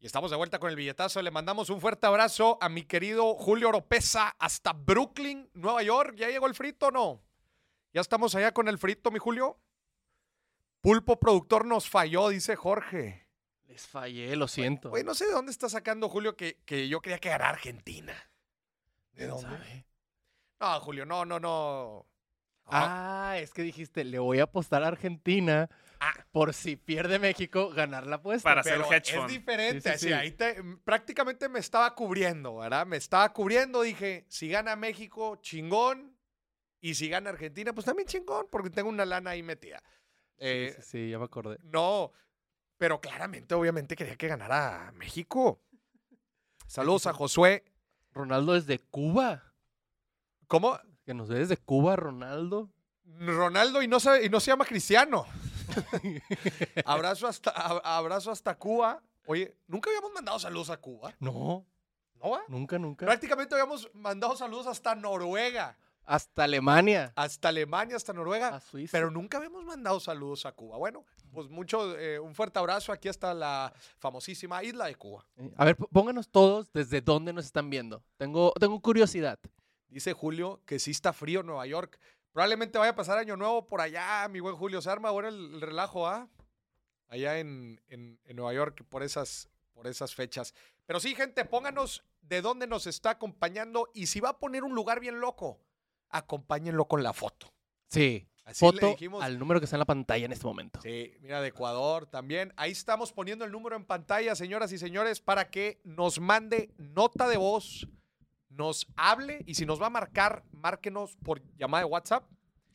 Y estamos de vuelta con el billetazo. Le mandamos un fuerte abrazo a mi querido Julio Oropesa hasta Brooklyn, Nueva York. ¿Ya llegó el frito o no? ¿Ya estamos allá con el frito, mi Julio? Pulpo productor nos falló, dice Jorge. Les fallé, lo siento. Güey, no sé de dónde está sacando Julio que, que yo creía que ganara Argentina. ¿De dónde? ¿Sabe? No, Julio, no, no, no. Ah, es que dijiste, le voy a apostar a Argentina Ah. Por si pierde México, ganar la apuesta. Para hacer hedge es diferente. Sí, sí, así, sí. ahí te- prácticamente me estaba cubriendo, ¿verdad? Me estaba cubriendo. Dije, si gana México, chingón. Y si gana Argentina, pues también chingón, porque tengo una lana ahí metida. Eh, sí, sí, sí, ya me acordé. No, pero claramente, obviamente, quería que ganara México. Saludos a Josué. Ronaldo es de Cuba. ¿Cómo? Que nos ve desde Cuba, Ronaldo. Ronaldo y no se, y no se llama Cristiano. abrazo, hasta, abrazo hasta Cuba. Oye, nunca habíamos mandado saludos a Cuba. No, ¿No nunca, nunca. Prácticamente habíamos mandado saludos hasta Noruega, Hasta Alemania. hasta Alemania, hasta Noruega, A Suiza. pero nunca habíamos mandado saludos a Cuba. Bueno, pues mucho, eh, un fuerte abrazo aquí hasta la famosísima isla de Cuba. Eh, A ver, pónganos todos desde dónde nos están viendo. Tengo, tengo curiosidad. Dice Julio que sí está frío en Nueva York. Probablemente vaya a pasar año nuevo por allá, mi buen Julio. Se arma ahora el, el relajo, ¿ah? Allá en, en- en Nueva York por esas, por esas fechas. Pero sí, gente, pónganos de dónde nos está acompañando y si va a poner un lugar bien loco, acompáñenlo con la foto. Sí. Así le Foto dijimos. al número que está en la pantalla en este momento. Sí, mira, de Ecuador también. Ahí estamos poniendo el número en pantalla, señoras y señores, para que nos mande nota de voz, nos hable y si nos va a marcar, márquenos por llamada de WhatsApp.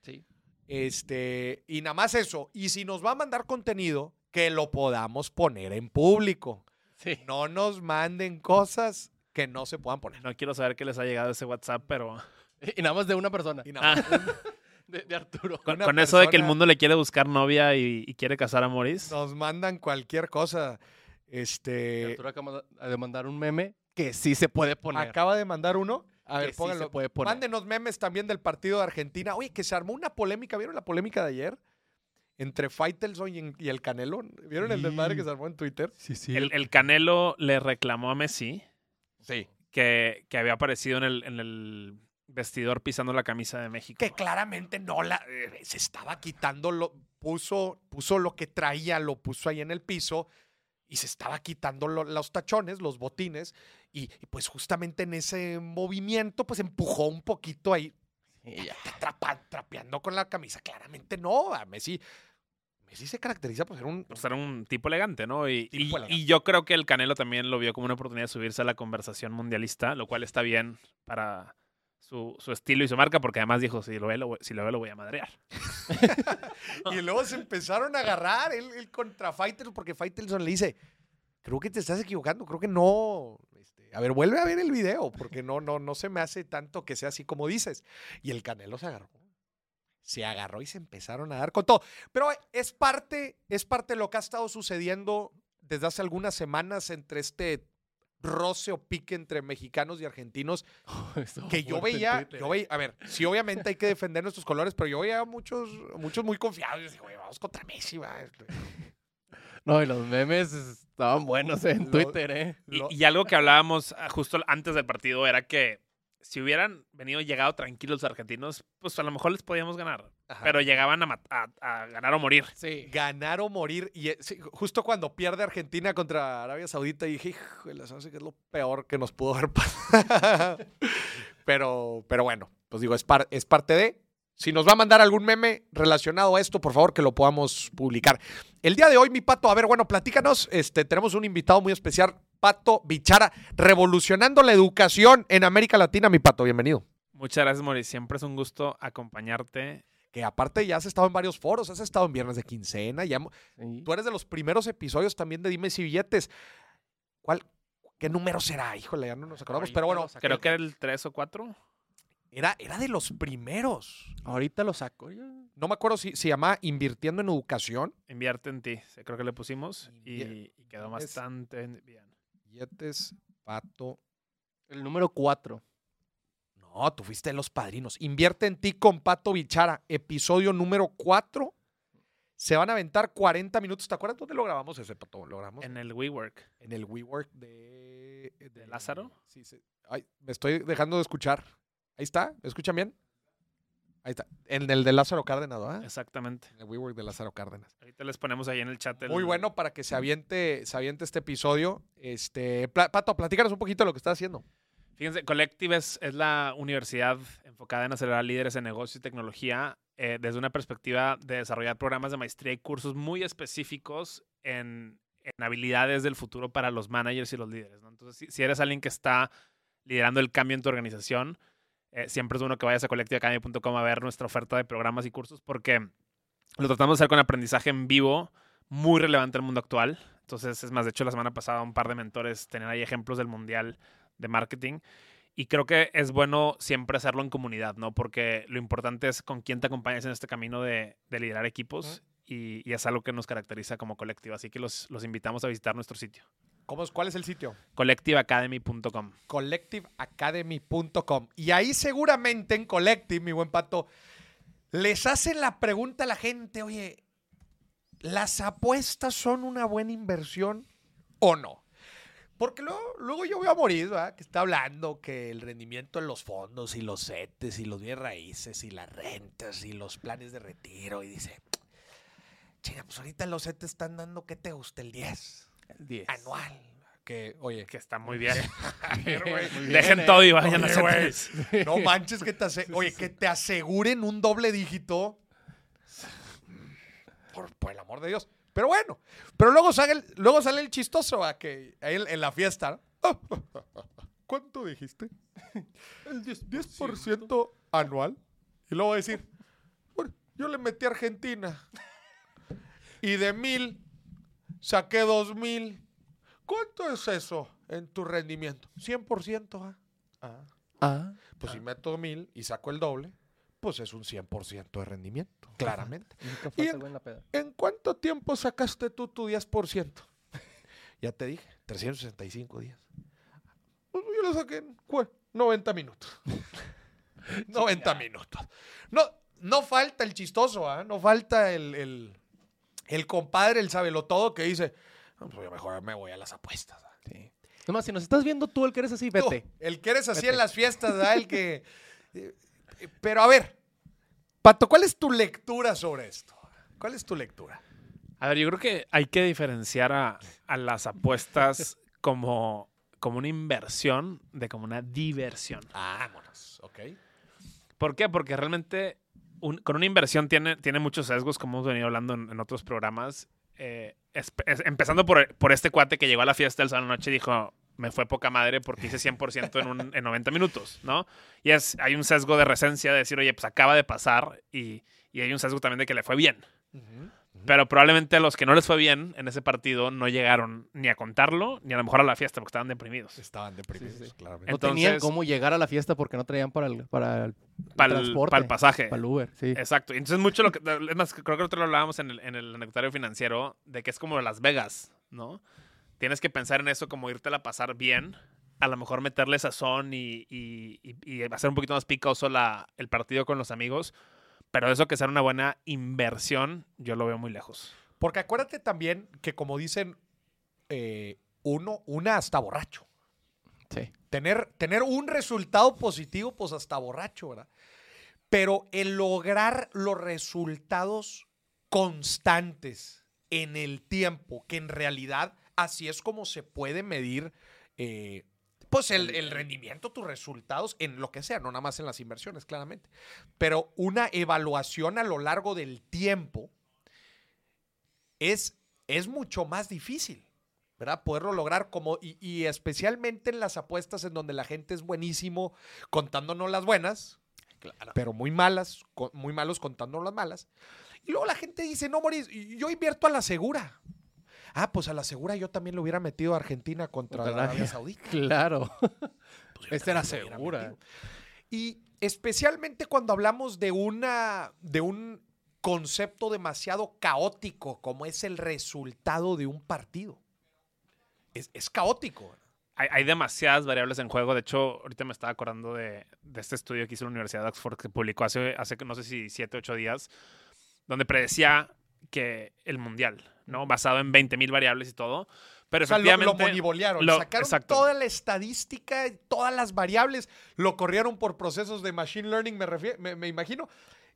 Sí. Este, y nada más eso. Y si nos va a mandar contenido, que lo podamos poner en público. Sí. No nos manden cosas que no se puedan poner. No quiero saber qué les ha llegado ese WhatsApp, pero Y nada más de una persona. Y nada más, De, de Arturo. con, eso de que el mundo le quiere buscar novia y, y quiere casar a Maurice. nos mandan cualquier cosa. Este, Arturo acaba de mandar un meme que sí se puede poner. acaba de mandar uno. A Que ver, sí pónganlo. se puede poner. Mándenos memes también del partido de Argentina. Oye, que se armó una polémica. ¿Vieron la polémica de ayer? Entre Faitelson y, y el Canelo. ¿Vieron el desmadre que se armó en Twitter? Sí, sí. El, el Canelo le reclamó a Messi Sí. que, que había aparecido en el, en el vestidor pisando la camisa de México. Que claramente no la. eh, se estaba quitando. Lo, puso, puso lo que traía, lo puso ahí en el piso. Y se estaba quitando lo- los tachones, los botines. Y, y pues justamente en ese movimiento, pues empujó un poquito ahí. Sí, ya. trapa- trapeando con la camisa. Claramente no. A Messi. Messi se caracteriza por ser un. Pues era un tipo elegante, ¿no? Y, y- Tipo elegante. y yo creo que el Canelo también lo vio como una oportunidad de subirse a la conversación mundialista, lo cual está bien para su, su estilo y su marca, porque además dijo, si lo ve, lo, si lo, ve, lo voy a madrear. Y luego se empezaron a agarrar él, él contra Faitelson, porque Faitelson le dice, creo que te estás equivocando, creo que no. Este, a ver, vuelve a ver el video, porque no, no, no se me hace tanto que sea así como dices. Y el Canelo se agarró. Se agarró y se empezaron a dar con todo. Pero es parte, es parte de lo que ha estado sucediendo desde hace algunas semanas entre este roce o pique entre mexicanos y argentinos Estuvo que yo veía, yo eh. veía, a ver, sí, obviamente hay que defender nuestros colores, pero yo veía a muchos, muchos muy confiados. Yo dije, güey, vamos contra Messi, va. No, y los memes estaban buenos en Lo- Twitter, ¿eh? Lo- y algo que hablábamos ah, justo antes del partido era que si hubieran venido llegado tranquilos los argentinos, pues a lo mejor les podíamos ganar. Ajá. Pero llegaban a, a- a ganar o morir. Sí. ganar o morir. Y eh, sí, justo cuando pierde Argentina contra Arabia Saudita, dije, híjole, que es lo peor que nos pudo haber pasado. pero, pero bueno, pues digo, es, par- es parte de. Si nos va a mandar algún meme relacionado a esto, por favor, que lo podamos publicar. El día de hoy, mi pato, a ver, bueno, platícanos. Este, tenemos un invitado muy especial, Pato Bichara, revolucionando la educación en América Latina, mi pato, bienvenido. Muchas gracias, Maurice. Siempre es un gusto acompañarte. Que aparte ya has estado en varios foros, has estado en Viernes de Quincena, ya Sí. Tú eres de los primeros episodios también de Dime si billetes. ¿Cuál, ¿Qué número será? Híjole, ya no nos acordamos. Ahorita Pero bueno. Creo que era el 3 o 4. era, era de los primeros. Ahorita lo saco. No me acuerdo si se llamaba Invirtiendo en Educación. Invierte en ti. Creo que le pusimos y, quedó es- bastante bien. Billetes, Pato. El número 4. No, tú fuiste de los padrinos. Invierte en ti con Pato Bichara. Episodio número 4. Se van a aventar 40 minutos. ¿Te acuerdas dónde lo grabamos ese, Pato? Lo grabamos En el WeWork. en el WeWork de, ¿De Lázaro? Sí, sí. Ay, me estoy dejando de escuchar. Ahí está. ¿Me escuchan bien? Ahí está. En el de Lázaro Cárdenas, ¿verdad? Exactamente. En el WeWork de Lázaro Cárdenas. Ahorita les ponemos ahí en el chat. el- Muy bueno para que se aviente, se aviente este episodio. Este, Pato, platícanos un poquito de lo que estás haciendo. Fíjense, Collective es, es la universidad enfocada en acelerar líderes en negocio y tecnología eh, desde una perspectiva de desarrollar programas de maestría y cursos muy específicos en, en habilidades del futuro para los managers y los líderes. ¿no? Entonces, si, si eres alguien que está liderando el cambio en tu organización, eh, siempre es bueno que vayas a collectiveacademy.com a ver nuestra oferta de programas y cursos porque lo tratamos de hacer con aprendizaje en vivo muy relevante al mundo actual. Entonces, es más, de hecho, la semana pasada un par de mentores tenían ahí ejemplos del mundial de marketing. Y creo que es bueno siempre hacerlo en comunidad, ¿no? Porque lo importante es con quién te acompañas en este camino de, de liderar equipos y, y es algo que nos caracteriza como colectivo. Así que los, los invitamos a visitar nuestro sitio, ¿Cómo es, ¿Cuál es el sitio? collectiveacademy.com. collectiveacademy.com. Y ahí seguramente en Collective, mi buen pato, les hacen la pregunta a la gente, oye, ¿las apuestas son una buena inversión o no? Porque luego, luego yo veo a Moris, ¿verdad? Que está hablando que el rendimiento en los fondos y los CETES y los bienes raíces y las rentas y los planes de retiro y dice, chinga, pues ahorita los CETES están dando, ¿qué te gusta? El 10 El 10. anual. Que, oye, Que está muy bien. ver, güey. Muy bien, Dejen eh. todo y vayan a Oye, hacer No manches que te ase- Oye, que te aseguren un doble dígito. Por, por el amor de Dios. Pero bueno. Pero luego sale el, luego sale el chistoso que ahí en, en la fiesta. ¿no? ¿Cuánto dijiste? El 10%, 10% anual. Y luego decir, bueno, yo le metí a Argentina. Y de mil saqué dos mil. ¿Cuánto es eso en tu rendimiento? 100%. ¿ah? Ah. Ah. Pues si meto mil y saco el doble, pues es un 100% de rendimiento, claramente. Y en- la peda. ¿En cuánto tiempo sacaste tú tu 10%? ya te dije, 365 días. Pues yo lo saqué en ¿cuál? 90 minutos. 90 minutos. No, no falta el chistoso, ¿ah? No falta el, el, el compadre, el sabelotodo que dice, "No, pues yo mejor me voy a las apuestas. ¿ah?". Sí. Nomás, si nos estás viendo tú, el que eres así, Tú, vete. el que eres así Vete. en las fiestas, ¿verdad? El que. eh, Pero a ver, Pato, ¿cuál es tu lectura sobre esto? ¿Cuál es tu lectura? A ver, yo creo que hay que diferenciar a, a las apuestas como, como una inversión de como una diversión. Vámonos, ok. ¿Por qué? Porque realmente con una inversión tiene, tiene muchos sesgos, como hemos venido hablando en, en otros programas. Eh, empezando por, por este cuate que llegó a la fiesta el sábado noche y dijo, me fue poca madre porque hice 100% en, un- en 90 minutos, ¿no? Y es, hay un sesgo de recencia de decir, oye, pues acaba de pasar y, y hay un sesgo también de que le fue bien. Pero probablemente a los que no les fue bien en ese partido no llegaron ni a contarlo, ni a lo mejor a la fiesta porque estaban deprimidos. Estaban deprimidos, Sí, sí. claramente. No tenían cómo llegar a la fiesta porque no traían para el, para el Para el, transporte. el pasaje. para el Uber, sí. Exacto. Y Entonces, mucho lo que. Es más, creo que nosotros lo hablábamos en el, en el anecdotario financiero de que es como Las Vegas, ¿no? Tienes que pensar en eso como irte a pasar bien. A lo mejor meterle sazón y, y, y- y hacer un poquito más picoso la, el partido con los amigos. Pero eso que sea una buena inversión, yo lo veo muy lejos. Porque acuérdate también que, como dicen, eh, uno, una hasta borracho. Sí. Tener, tener un resultado positivo, pues hasta borracho, ¿verdad? Pero el lograr los resultados constantes en el tiempo, que en realidad así es como se puede medir, eh, pues el, el rendimiento, tus resultados en lo que sea, no nada más en las inversiones, claramente. Pero una evaluación a lo largo del tiempo es, es mucho más difícil. ¿verdad? Poderlo lograr como, y, y especialmente en las apuestas en donde la gente es buenísimo contándonos las buenas, pero muy malas, muy malos contándonos las malas. Y luego la gente dice, no, Moris, yo invierto a la segura. Ah, pues a la segura yo también lo hubiera metido a Argentina contra, Contra la Arabia. Saudita. Claro. Pues Esta era segura. Y especialmente cuando hablamos de una de un concepto demasiado caótico como es el resultado de un partido. Es, es caótico. Hay, hay demasiadas variables en juego. De hecho, ahorita me estaba acordando de, de este estudio que hizo la Universidad de Oxford que publicó hace, hace no sé si siete, ocho días, donde predecía que el mundial, ¿no? Basado en 20.000 variables y todo. Pero O sea, lo, lo efectivamente. monibolearon. lo- sacaron exacto. toda la estadística, todas las variables, lo corrieron por procesos de machine learning, me, refiero, me, me imagino.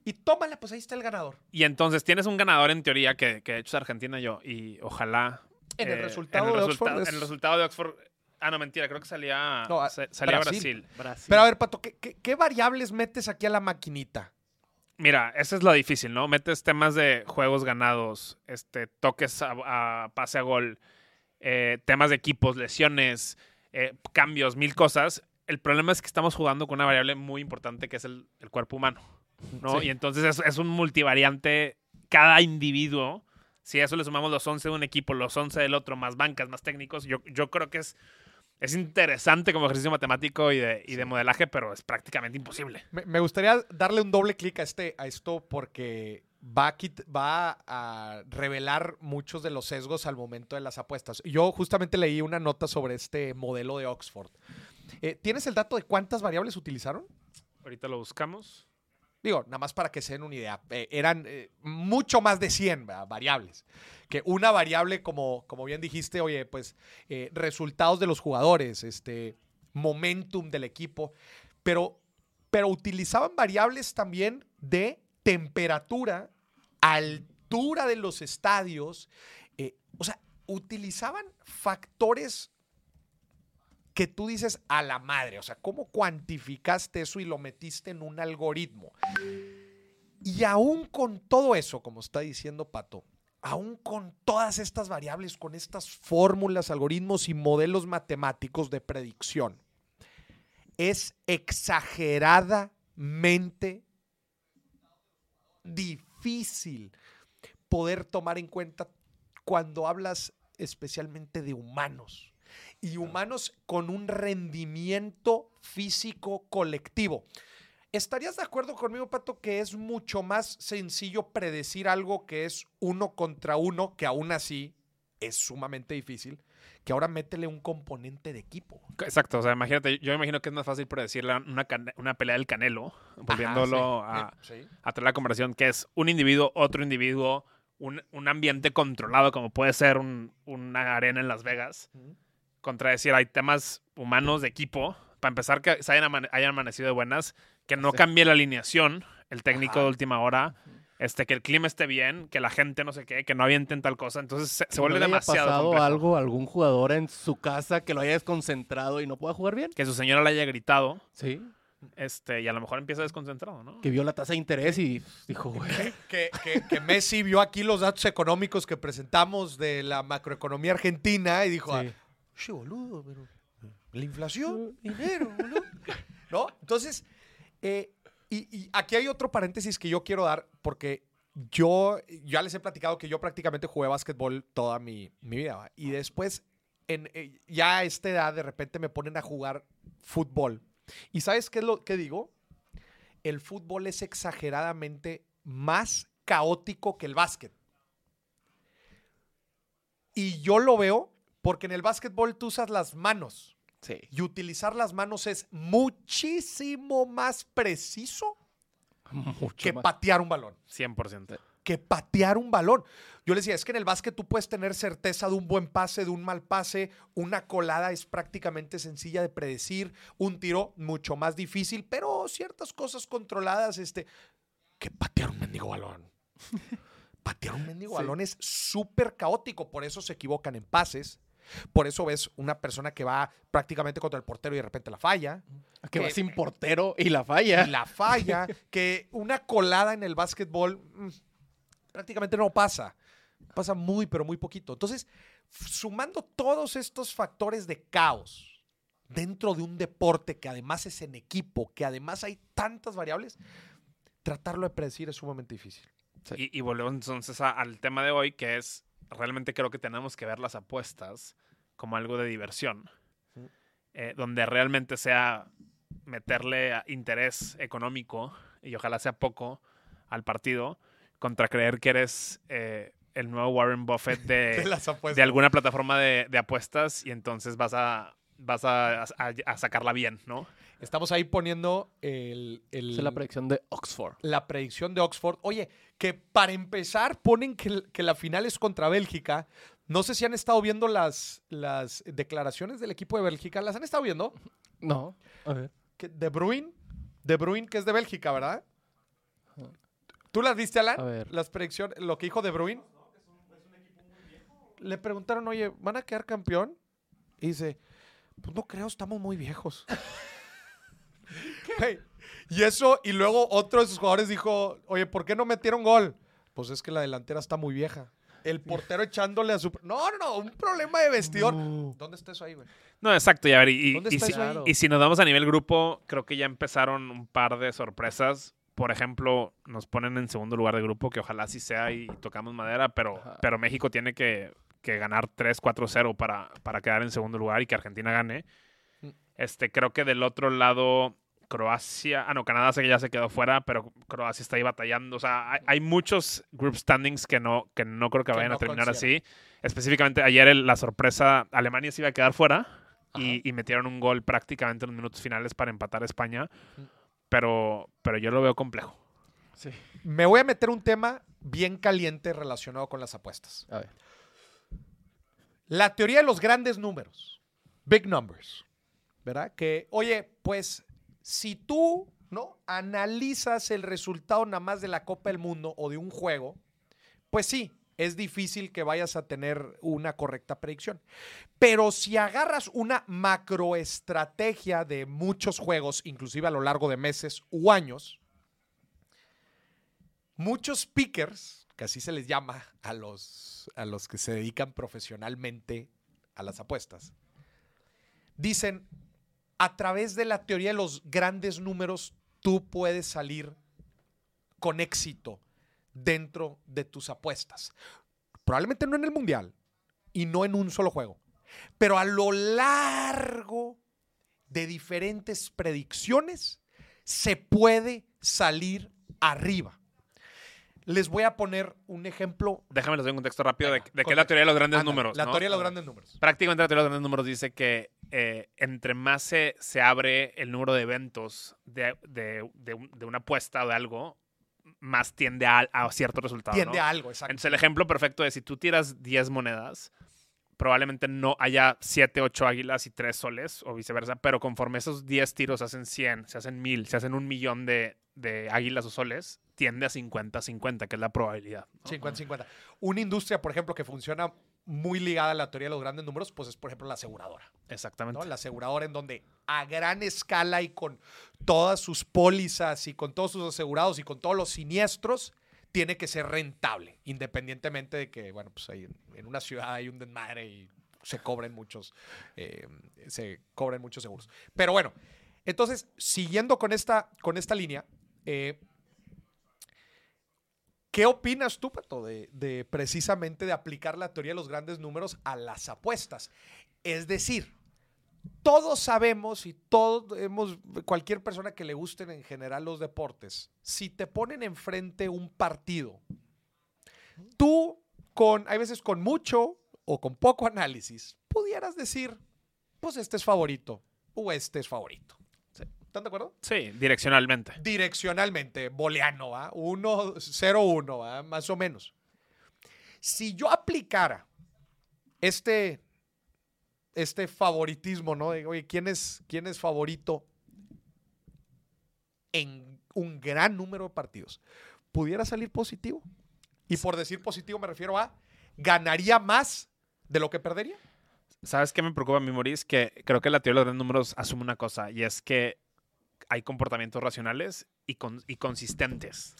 Y tómala, pues ahí está el ganador. y entonces tienes un ganador en teoría que, que de hecho es Argentina yo. Y ojalá. En el eh, resultado en el de resulta- Oxford es- En el resultado de Oxford. Ah, no, mentira, creo que salía. No, a- sa- salía Brasil. Brasil. Brasil. Pero a ver, Pato, ¿qué, qué, qué variables metes aquí a la maquinita? Mira, eso es lo difícil, ¿no? Metes temas de juegos ganados, este, toques a, a pase a gol, eh, temas de equipos, lesiones, eh, cambios, mil cosas. El problema es que estamos jugando con una variable muy importante que es el, el cuerpo humano, ¿no? Sí. Y entonces es, es un multivariante cada individuo. Si a eso le sumamos los 11 de un equipo, los 11 del otro, más bancas, más técnicos, yo, yo creo que es, es interesante como ejercicio matemático y de, y de modelaje, pero es prácticamente imposible. Me, me gustaría darle un doble clic a, este, a esto porque va a, quit- va a revelar muchos de los sesgos al momento de las apuestas. Yo justamente leí una nota sobre este modelo de Oxford. Eh, ¿Tienes el dato de cuántas variables utilizaron? Ahorita lo buscamos. Digo, nada más para que se den una idea. eh, eran eh, mucho más de 100 ¿verdad? variables. Que una variable, como, como bien dijiste, oye, pues eh, resultados de los jugadores, este, momentum del equipo, pero, pero utilizaban variables también de temperatura, altura de los estadios, o sea, utilizaban factores que tú dices a la madre, o sea, ¿cómo cuantificaste eso y lo metiste en un algoritmo? Y aún con todo eso, como está diciendo Pato, aún con todas estas variables, con estas fórmulas, algoritmos y modelos matemáticos de predicción, es exageradamente difícil poder tomar en cuenta cuando hablas especialmente de humanos y humanos con un rendimiento físico colectivo. ¿Estarías de acuerdo conmigo, Pato, que es mucho más sencillo predecir algo que es uno contra uno, que aún así es sumamente difícil, que ahora métele un componente de equipo? Exacto, o sea, imagínate, yo imagino que es más fácil predecir una, una pelea del Canelo, volviéndolo Ajá, a, sí. Sí. a traer la conversación, que es un individuo, otro individuo, un, un ambiente controlado, como puede ser un- una arena en Las Vegas, decir, hay temas humanos de equipo, para empezar, que se hayan, amane- hayan amanecido de buenas, que no Sí. cambie la alineación, el técnico Ajá. de última hora, este, que el clima esté bien, que la gente no sé qué, que no avienten tal cosa, entonces se, se ¿No vuelve haya demasiado pasado complejo. algo a algún jugador en su casa que lo haya desconcentrado y no pueda jugar bien? Que su señora le haya gritado, Sí. este, y a lo mejor empieza desconcentrado, ¿no? Que vio la tasa de interés y dijo, güey. Que, que- que Messi vio aquí los datos económicos que presentamos de la macroeconomía argentina y dijo, Sí. ah, "Che, boludo, pero la inflación, dinero, boludo". ¿No? Entonces, eh, y, y aquí hay otro paréntesis que yo quiero dar porque yo ya les he platicado que yo prácticamente jugué básquetbol toda mi, mi vida. ¿va? Y después, en, eh, ya a esta edad, de repente me ponen a jugar fútbol. ¿Y sabes qué es lo que digo? El fútbol es exageradamente más caótico que el básquet. Y yo lo veo porque en el básquetbol tú usas las manos. Sí. Y utilizar las manos es muchísimo más preciso Mucho que más. patear un balón. 100%. Que patear un balón. Yo le decía, es que en el básquet tú puedes tener certeza de un buen pase, de un mal pase. Una colada es prácticamente sencilla de predecir. Un tiro mucho más difícil, pero ciertas cosas controladas, este, que patear un mendigo balón. patear un mendigo Sí. balón es súper caótico, por eso se equivocan en pases. Por eso ves una persona que va prácticamente contra el portero y de repente la falla. Que va que- sin portero y la falla. y la falla, que una colada en el básquetbol mm, prácticamente no pasa. Pasa muy, pero muy poquito. Entonces, sumando todos estos factores de caos dentro de un deporte que además es en equipo, que además hay tantas variables, tratarlo de predecir es sumamente difícil. Y, y volvemos entonces a- al tema de hoy, que es, realmente creo que tenemos que ver las apuestas como algo de diversión, eh, donde realmente sea meterle interés económico, y ojalá sea poco, al partido, contra creer que eres eh, el nuevo Warren Buffett de, de alguna plataforma de, de apuestas y entonces vas a, vas a, a- a sacarla bien, ¿no? Estamos ahí poniendo el, el- Esa es la predicción de Oxford. la predicción de Oxford. Oye, que para empezar ponen que, que la final es contra Bélgica. No sé si han estado viendo las, las declaraciones del equipo de Bélgica. ¿Las han estado viendo? No. A ver. Que De Bruyne, De Bruyne, que es de Bélgica, ¿verdad? ¿Tú las viste, Alan? A ver. Las predicciones, lo que dijo De Bruyne. Le preguntaron, oye, ¿van a quedar campeón? Y dice, pues no creo, estamos muy viejos. Y eso, y luego otro de sus jugadores dijo, oye, ¿por qué no metieron gol? Pues es que la delantera está muy vieja. El portero echándole a su... No, no, no, un problema de vestidor. ¿Dónde está eso ahí, güey? No, exacto, y a ver, y, ¿Dónde y está si, eso ahí? Claro. y si nos vamos a nivel grupo, creo que ya empezaron un par de sorpresas. Por ejemplo, nos ponen en segundo lugar de grupo, que ojalá sí sea y tocamos madera, pero, Ajá. pero México tiene que, que ganar 3-4-0 para, para quedar en segundo lugar y que Argentina gane. Mm. Este, creo que del otro lado, Croacia, ah, no, Canadá sé que ya se quedó fuera, pero Croacia está ahí batallando. O sea, hay, hay muchos group standings que no, que no creo que Que vayan no a terminar así. Específicamente ayer el- la sorpresa, Alemania se iba a quedar fuera y metieron un gol prácticamente en los minutos finales para empatar a España. Mm. Pero, pero yo lo veo complejo. Sí. Me voy a meter un tema bien caliente relacionado con las apuestas. A ver. La teoría de los grandes números, big numbers, ¿verdad? Que, oye, pues si tú, ¿no? Analizas el resultado nada más de la Copa del Mundo o de un juego, pues sí, es difícil que vayas a tener una correcta predicción. Pero si agarras una macroestrategia de muchos juegos, inclusive a lo largo de meses u años, muchos pickers, que así se les llama a los, a los que se dedican profesionalmente a las apuestas, dicen, a través de la teoría de los grandes números, tú puedes salir con éxito dentro de tus apuestas. Probablemente no en el Mundial y no en un solo juego, pero a lo largo de diferentes predicciones se puede salir arriba. Les voy a poner un ejemplo. Déjame les doy un contexto rápido de, Venga, de qué es la teoría de los grandes números. La ¿no? teoría de los grandes números. Prácticamente la teoría de los grandes números dice que eh, entre más se, se abre el número de eventos de, de- de de una apuesta o de algo, más tiende a, a cierto resultado. Tiende ¿no? a algo, exacto. Entonces el ejemplo perfecto es si tú tiras 10 monedas, probablemente no haya 7, 8 águilas y 3 soles o viceversa, pero conforme esos 10 tiros se hacen 100, se hacen 1000, se hacen un millón de, de águilas o soles, tiende a 50-50, que es la probabilidad. ¿no? 50-50. Una industria, por ejemplo, que funciona muy ligada a la teoría de los grandes números, pues es, por ejemplo, la aseguradora. Exactamente. ¿no? La aseguradora en donde a gran escala y con todas sus pólizas y con todos sus asegurados y con todos los siniestros, tiene que ser rentable, independientemente de que, bueno, pues ahí en, en una ciudad hay un desmadre y se cobren muchos, eh, se cobren muchos seguros. Pero bueno, entonces, siguiendo con esta, con esta línea, eh, ¿Qué opinas tú, Pato, de, de precisamente de aplicar la teoría de los grandes números a las apuestas? Es decir, todos sabemos y todos hemos, cualquier persona que le gusten en general los deportes, si te ponen enfrente un partido, tú con, hay veces con mucho o con poco análisis, pudieras decir, pues este es favorito o este es favorito. ¿Están de acuerdo? Sí, direccionalmente. direccionalmente, booleano, ¿va? 1, 0, 1, ¿va? más o menos. Si yo aplicara este, este favoritismo, ¿no? De, oye, ¿quién es, ¿quién es favorito en un gran número de partidos? ¿Pudiera salir positivo? Y por decir positivo me refiero a, ¿ganaría más de lo que perdería? ¿Sabes qué me preocupa a mí, Maurice? Que creo que la teoría de los grandes números asume una cosa, y es que hay comportamientos racionales y, con- y consistentes.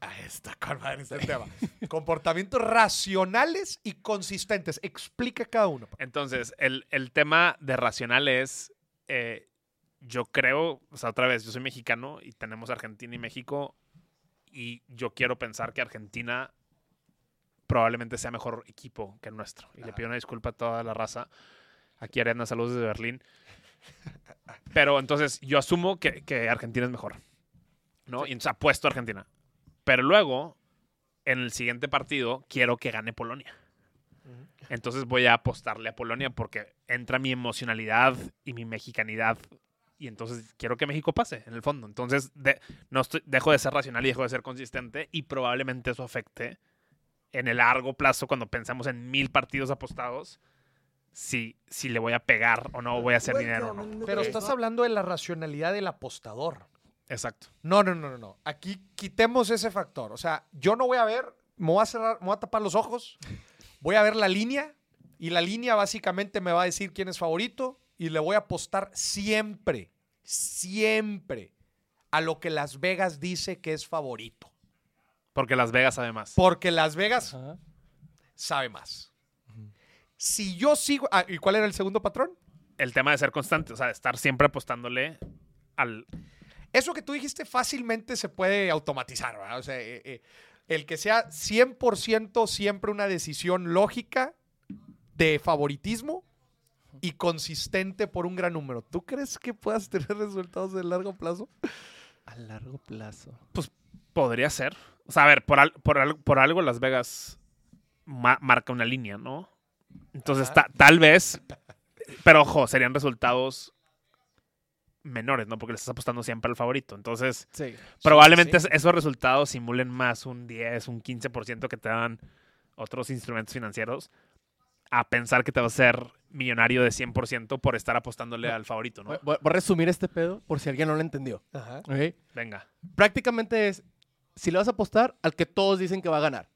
Ahí está, con madre este tema. Comportamientos racionales y consistentes. Explica cada uno. Entonces, el, el tema de racional es, eh, yo creo, o sea, otra vez, yo soy mexicano y tenemos Argentina y México, y yo quiero pensar que Argentina probablemente sea mejor equipo que el nuestro. Y le Ajá. pido una disculpa a toda la raza. Aquí Ariana, saludos desde Berlín. Pero entonces yo asumo que, que Argentina es mejor. ¿No? Y entonces apuesto a Argentina. Pero luego, en el siguiente partido, quiero que gane Polonia. Entonces voy a apostarle a Polonia porque entra mi emocionalidad y mi mexicanidad. Y entonces quiero que México pase, en el fondo. Entonces de- no estoy, dejo de ser racional y dejo de ser consistente. Y probablemente eso afecte en el largo plazo, cuando pensamos en mil partidos apostados, si, si le voy a pegar o no, voy a hacer dinero o no. Pero estás hablando de la racionalidad del apostador. Exacto. No, no, no, no, no. Aquí quitemos ese factor. O sea, yo no voy a ver, me voy a cerrar, me voy a tapar los ojos, voy a ver la línea y la línea básicamente me va a decir quién es favorito y le voy a apostar siempre, siempre a lo que Las Vegas dice que es favorito. Porque Las Vegas además. Porque Las Vegas Ajá. sabe más. Si yo sigo... ah, ¿Y cuál era el segundo patrón? El tema de ser constante, o sea, de estar siempre apostándole al... Eso que tú dijiste fácilmente se puede automatizar, ¿verdad? O sea, eh, eh, el que sea 100% siempre una decisión lógica de favoritismo y consistente por un gran número. ¿Tú crees que puedas tener resultados de largo plazo? A largo plazo. Podría ser. O sea, a ver, por, al- por, al- por algo Las Vegas ma- marca una línea, ¿no? Entonces, ta- tal vez, pero ojo, serían resultados menores, ¿no? Porque le estás apostando siempre al favorito. Entonces, Sí. probablemente sí. es- esos resultados simulen más un 10, un 15% que te dan otros instrumentos financieros a pensar que te vas a ser millonario de 100% por estar apostándole al favorito, ¿no? Voy, a resumir este pedo por si alguien no lo entendió. Ajá. ¿ok? Venga. Prácticamente es, si le vas a apostar al que todos dicen que va a ganar,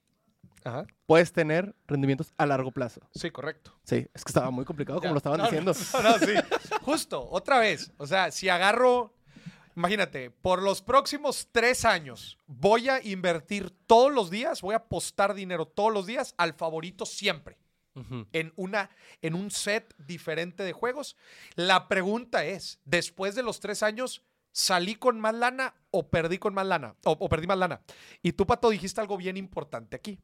Ajá. puedes tener rendimientos a largo plazo. Sí, correcto. Sí, es que estaba muy complicado como Ya. lo estaban No, diciendo. No, no, sí. Justo, otra vez. O sea, si agarro, imagínate, por los próximos tres años voy a invertir todos los días, voy a apostar dinero todos los días al favorito siempre. En, una, en un set diferente de juegos. La pregunta es, después de los tres años, ¿salí con más lana o perdí con más lana? O, o perdí más lana. Y tú, Pato, dijiste algo bien importante aquí.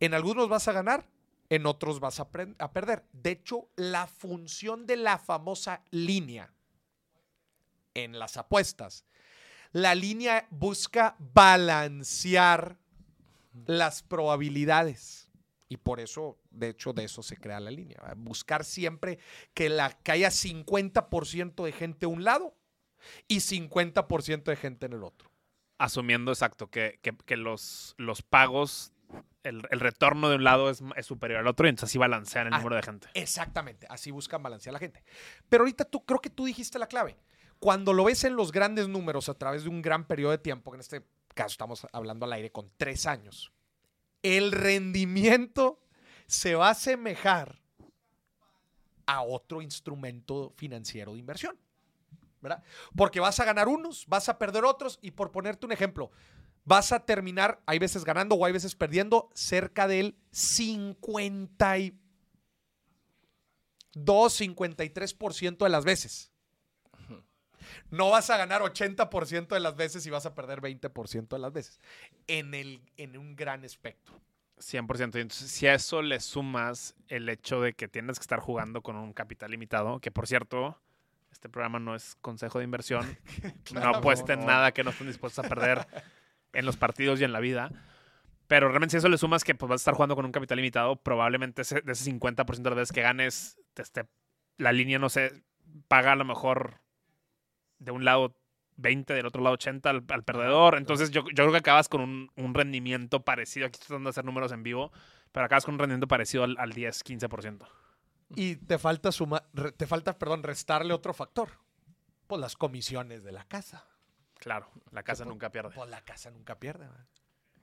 En algunos vas a ganar, en otros vas a, perder. De hecho, la función de la famosa línea en las apuestas, la línea busca balancear las probabilidades. Y por eso, de hecho, de eso se crea la línea. Buscar siempre que, la, que haya 50% de gente a un lado y 50% de gente en el otro. asumiendo exacto que, que- que los, los pagos, el, el retorno de un lado es, es superior al otro y entonces así balancean el Ah, número de gente. Exactamente, así buscan balancear la gente. Pero ahorita tú creo que tú dijiste la clave. Cuando lo ves en los grandes números a través de un gran periodo de tiempo, que en este caso estamos hablando al aire con tres años, el rendimiento se va a asemejar a otro instrumento financiero de inversión. ¿verdad? Porque vas a ganar unos, vas a perder otros y por ponerte un ejemplo, vas a terminar, hay veces ganando o hay veces perdiendo, cerca del 52, 53% de las veces. No vas a ganar 80% de las veces y vas a perder 20% de las veces. En, el, en un gran espectro. 100%. Y entonces, si a eso le sumas el hecho de que tienes que estar jugando con un capital limitado, que por cierto, este programa no es consejo de inversión, no apuesten no. nada que no estén dispuestos a perder en los partidos y en la vida. Pero realmente si eso le sumas que pues, vas a estar jugando con un capital limitado, probablemente ese- de ese 50% de las veces que ganes, te esté- la línea, no sé, paga a lo mejor de un lado 20, del otro lado 80 al, al perdedor. Entonces yo, yo creo que acabas con un, un rendimiento parecido. Aquí estoy tratando de hacer números en vivo, pero acabas con un rendimiento parecido al, al 10, 15%. Y te falta suma, te falta, perdón, restarle otro factor. Pues las comisiones de la casa. Claro, la casa nunca pierde. Pues la casa nunca pierde.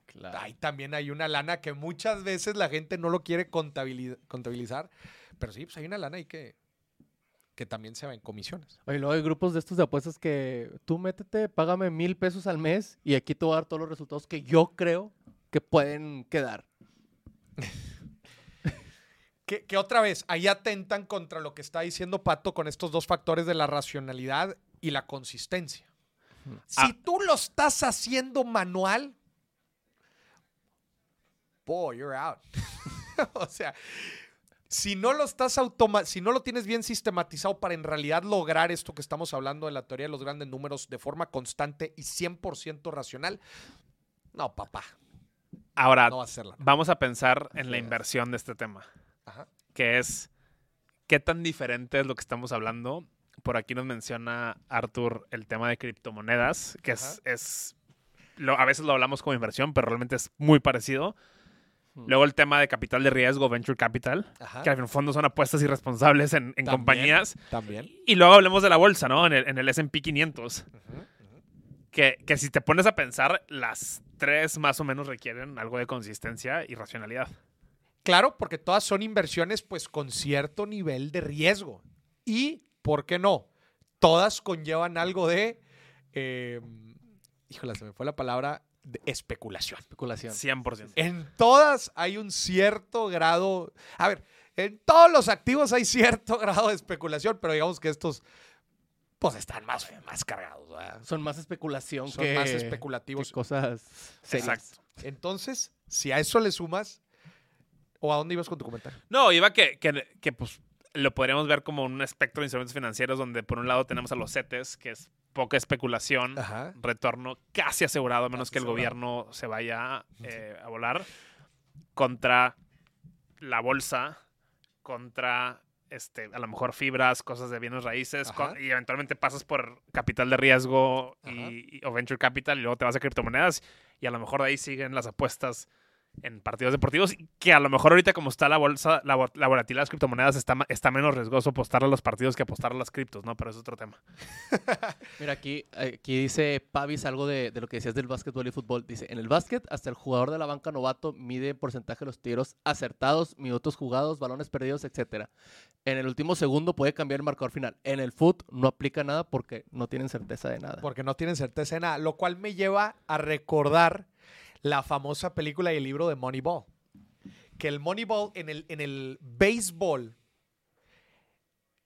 Claro. Ahí también hay una lana que muchas veces la gente no lo quiere contabiliz- contabilizar. Pero sí, pues hay una lana ahí que, que también se va en comisiones. Oye, luego hay grupos de estos de apuestas que tú métete, págame mil pesos al mes y aquí te voy a dar todos los resultados que yo creo que pueden quedar. Que, que otra vez, ahí atentan contra lo que está diciendo Pato con estos dos factores de la racionalidad y la consistencia. Si Ah. tú lo estás haciendo manual, boy, you're out. o sea, si no lo estás automa si no lo tienes bien sistematizado para en realidad lograr esto que estamos hablando de la teoría de los grandes números de forma constante y 100% racional, no, papá, Ahora, no va a vamos a pensar en la inversión de este tema. Ajá. que es qué tan diferente es lo que estamos hablando. Por aquí nos menciona Arthur el tema de criptomonedas, que es, Ajá. es lo- a veces lo hablamos como inversión, pero realmente es muy parecido. Hmm. Luego el tema de capital de riesgo, venture capital, Ajá. que el fondo son apuestas irresponsables en, en También. compañías. También. Y luego hablemos de la bolsa, ¿no? En el, en el S&P 500, Ujú, ujú. que, que si te pones a pensar, las tres más o menos requieren algo de consistencia y racionalidad. Claro, porque todas son inversiones pues con cierto nivel de riesgo. Y, ¿por qué no? Todas conllevan algo de, eh, híjole, se me fue la palabra, de especulación. Especulación. 100%. En todas hay un cierto grado, a ver, en todos los activos hay cierto grado de especulación, pero digamos que estos pues están más, más cargados, ¿verdad? Son más especulación son que, más que especulativos. cosas serias. Exacto. Entonces, si a eso le sumas, ¿o a dónde ibas con tu comentario? No, iba que, que, que, pues lo podríamos ver como un espectro de instrumentos financieros donde por un lado tenemos a los CETES, que es poca especulación, Ajá. retorno casi asegurado, a menos Casi que el asegurado. gobierno se vaya eh, a volar, contra la bolsa, contra este, a lo mejor fibras, cosas de bienes raíces, con- y eventualmente pasas por capital de riesgo y- o venture capital y luego te vas a criptomonedas y a lo mejor de ahí siguen las apuestas en partidos deportivos y que a lo mejor ahorita como está la bolsa, la, la volatilidad de las criptomonedas está, está menos riesgoso apostar a los partidos que apostar a las criptos, ¿no? Pero es otro tema. Mira, aquí, aquí dice Pavis algo de, de lo que decías del básquetbol y fútbol. Dice, en el básquet, hasta el jugador de la banca novato mide en porcentaje de los tiros acertados, minutos jugados, balones perdidos, etcétera. En el último segundo puede cambiar el marcador final. En el foot no aplica nada porque no tienen certeza de nada. Porque no tienen certeza de nada, lo cual me lleva a recordar la famosa película y el libro de Moneyball. Que el Moneyball en el, en el béisbol,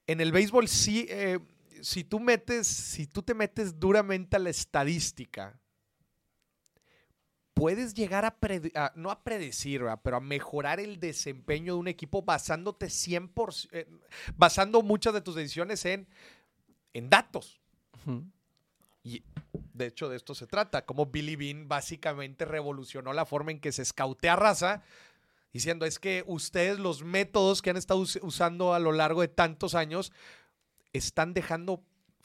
en el béisbol sí, eh, si tú metes, si tú te metes duramente a la estadística, puedes llegar a, a- no a predecir, ¿verdad? pero a mejorar el desempeño de un equipo basándote 100%, eh, basando muchas de tus decisiones en, en datos. Y de hecho de esto se trata, como Billy Bean básicamente revolucionó la forma en que se escautea raza, diciendo es que ustedes los métodos que han estado us- usando a lo largo de tantos años están dejando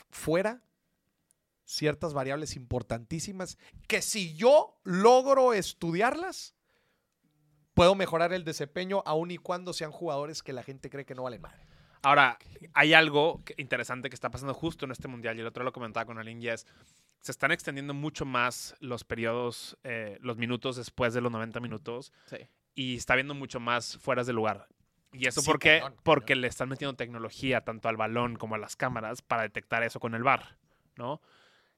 fuera ciertas variables importantísimas que si yo logro estudiarlas, puedo mejorar el desempeño aun y cuando sean jugadores que la gente cree que no valen madre. Ahora, hay algo interesante que está pasando justo en este mundial, y el otro lo comentaba con Alin, y es, se están extendiendo mucho más los periodos, eh, los minutos después de los 90 minutos, Sí. y está viendo mucho más fueras de lugar. ¿Y eso Sí, por qué? cañón, Porque cañón. le están metiendo tecnología tanto al balón como a las cámaras para detectar eso con el VAR, ¿no?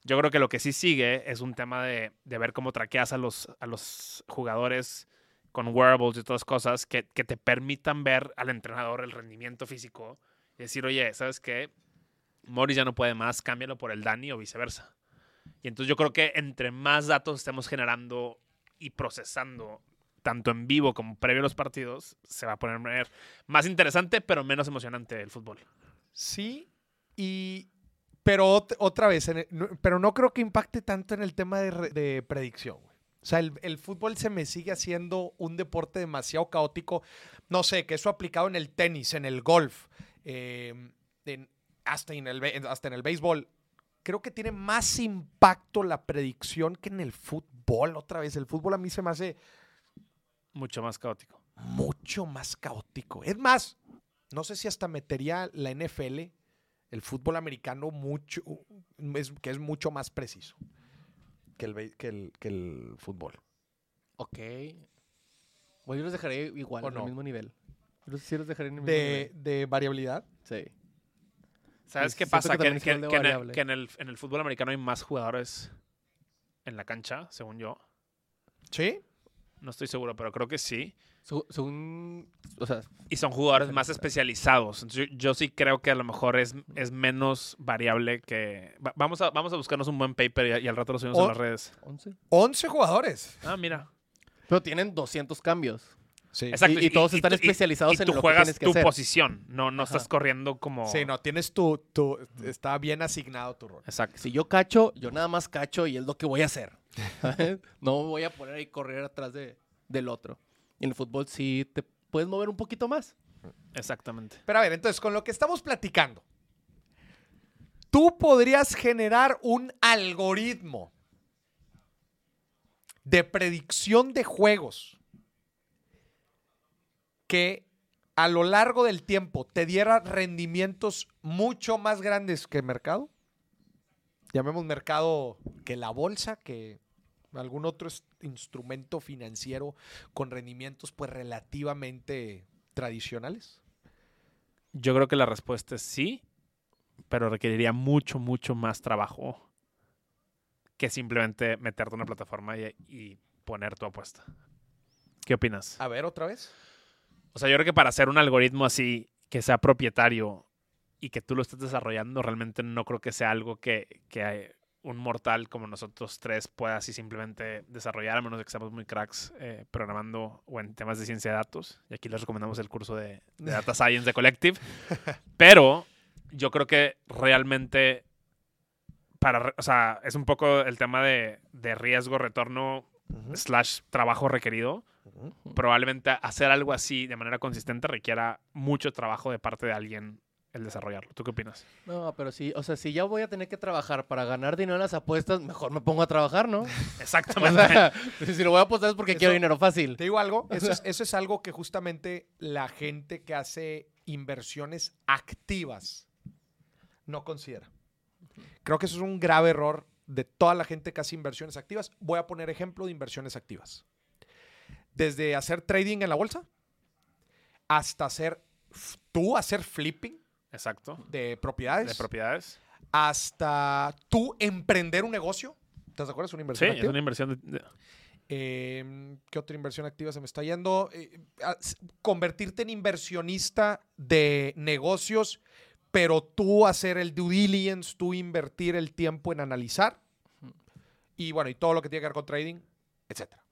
Yo creo que lo que sí sigue es un tema de, de ver cómo traqueas a los, a los jugadores con wearables y otras cosas que, que te permitan ver al entrenador el rendimiento físico y decir, oye, ¿sabes qué? Morris ya no puede más, cámbialo por el Dani o viceversa. Y entonces yo creo que entre más datos estemos generando y procesando, tanto en vivo como previo a los partidos, se va a poner más interesante, pero menos emocionante el fútbol. Sí, y pero ot- otra vez, no- pero no creo que impacte tanto en el tema de, re- de predicción. O sea, el, fútbol se me sigue haciendo un deporte demasiado caótico. No sé, que eso aplicado en el tenis, en el golf, eh, hasta, en el, hasta en el béisbol. Creo que tiene más impacto la predicción que en el fútbol. Otra vez, el fútbol a mí se me hace Mucho más caótico. mucho más caótico. Es más, no sé si hasta metería la NFL, el fútbol americano, mucho, es- que es mucho más preciso que el, que el, que el fútbol. Ok. Bueno, yo los dejaré igual, ¿O en no? el mismo nivel. Yo los- sí los dejaré en el mismo De, nivel. de variabilidad. Sí. ¿Sabes qué pasa? que en, el, variable. que en el- en el fútbol americano hay más jugadores en la cancha, según yo. ¿Sí? No estoy seguro, pero creo que sí. O sea, Y son jugadores más especializados. Entonces, yo, yo sí creo que a lo mejor es, es menos variable que... va- vamos, a, vamos a buscarnos un buen paper y, y al rato lo subimos O- en las redes. 11. 11 jugadores. Ah, mira. Pero tienen 200 cambios. Sí. Exacto. y todos están especializados y en tú lo que juegas tienes que tu hacer. posición. No, no Ajá. estás corriendo como... Sí, no, tienes tu, tu- está bien asignado tu rol. Exacto. Si yo cacho, yo nada más cacho y es lo que voy a hacer. no voy a poner ahí correr atrás de, del otro. Y en el fútbol sí te puedes mover un poquito más. Exactamente. Pero a ver, entonces, con lo que estamos platicando, tú podrías generar un algoritmo de predicción de juegos que a lo largo del tiempo te diera rendimientos mucho más grandes que el mercado. Llamemos mercado que la bolsa, que algún otro instrumento financiero con rendimientos pues relativamente tradicionales. Yo creo que la respuesta es sí, pero requeriría mucho, mucho más trabajo que simplemente meterte en una plataforma y, y poner tu apuesta. ¿Qué opinas? A ver, otra vez. O sea, yo creo que para hacer un algoritmo así, que sea propietario y que tú lo estés desarrollando, realmente no creo que sea algo que, que un mortal como nosotros tres pueda así simplemente desarrollar, a menos de que seamos muy cracks eh, programando o en temas de ciencia de datos. Y aquí les recomendamos el curso de, de Data Science de Collective. Pero yo creo que realmente, para, o sea, es un poco el tema de, de riesgo, retorno, slash trabajo requerido probablemente hacer algo así de manera consistente requiera mucho trabajo de parte de alguien el desarrollarlo. ¿Tú qué opinas? No, pero sí, o sea, si ya voy a tener que trabajar para ganar dinero en las apuestas, mejor me pongo a trabajar, ¿no? O Exactamente. sea, si lo voy a apostar es porque Eso- quiero dinero fácil. Te digo algo, eso es, eso es algo que justamente la gente que hace inversiones activas no considera. Creo que eso es un grave error de toda la gente que hace inversiones activas. Voy a poner ejemplo de inversiones activas. Desde hacer trading en la bolsa hasta hacer, tú hacer flipping Exacto. de propiedades, De propiedades. hasta tú emprender un negocio. ¿Te acuerdas? Una Sí, inversión es activa. una inversión. de- Eh, ¿Qué otra inversión activa se me está yendo? Eh, s- convertirte en inversionista de negocios, pero tú hacer el due diligence, tú invertir el tiempo en analizar. Y bueno, y todo lo que tiene que ver con trading, etcétera.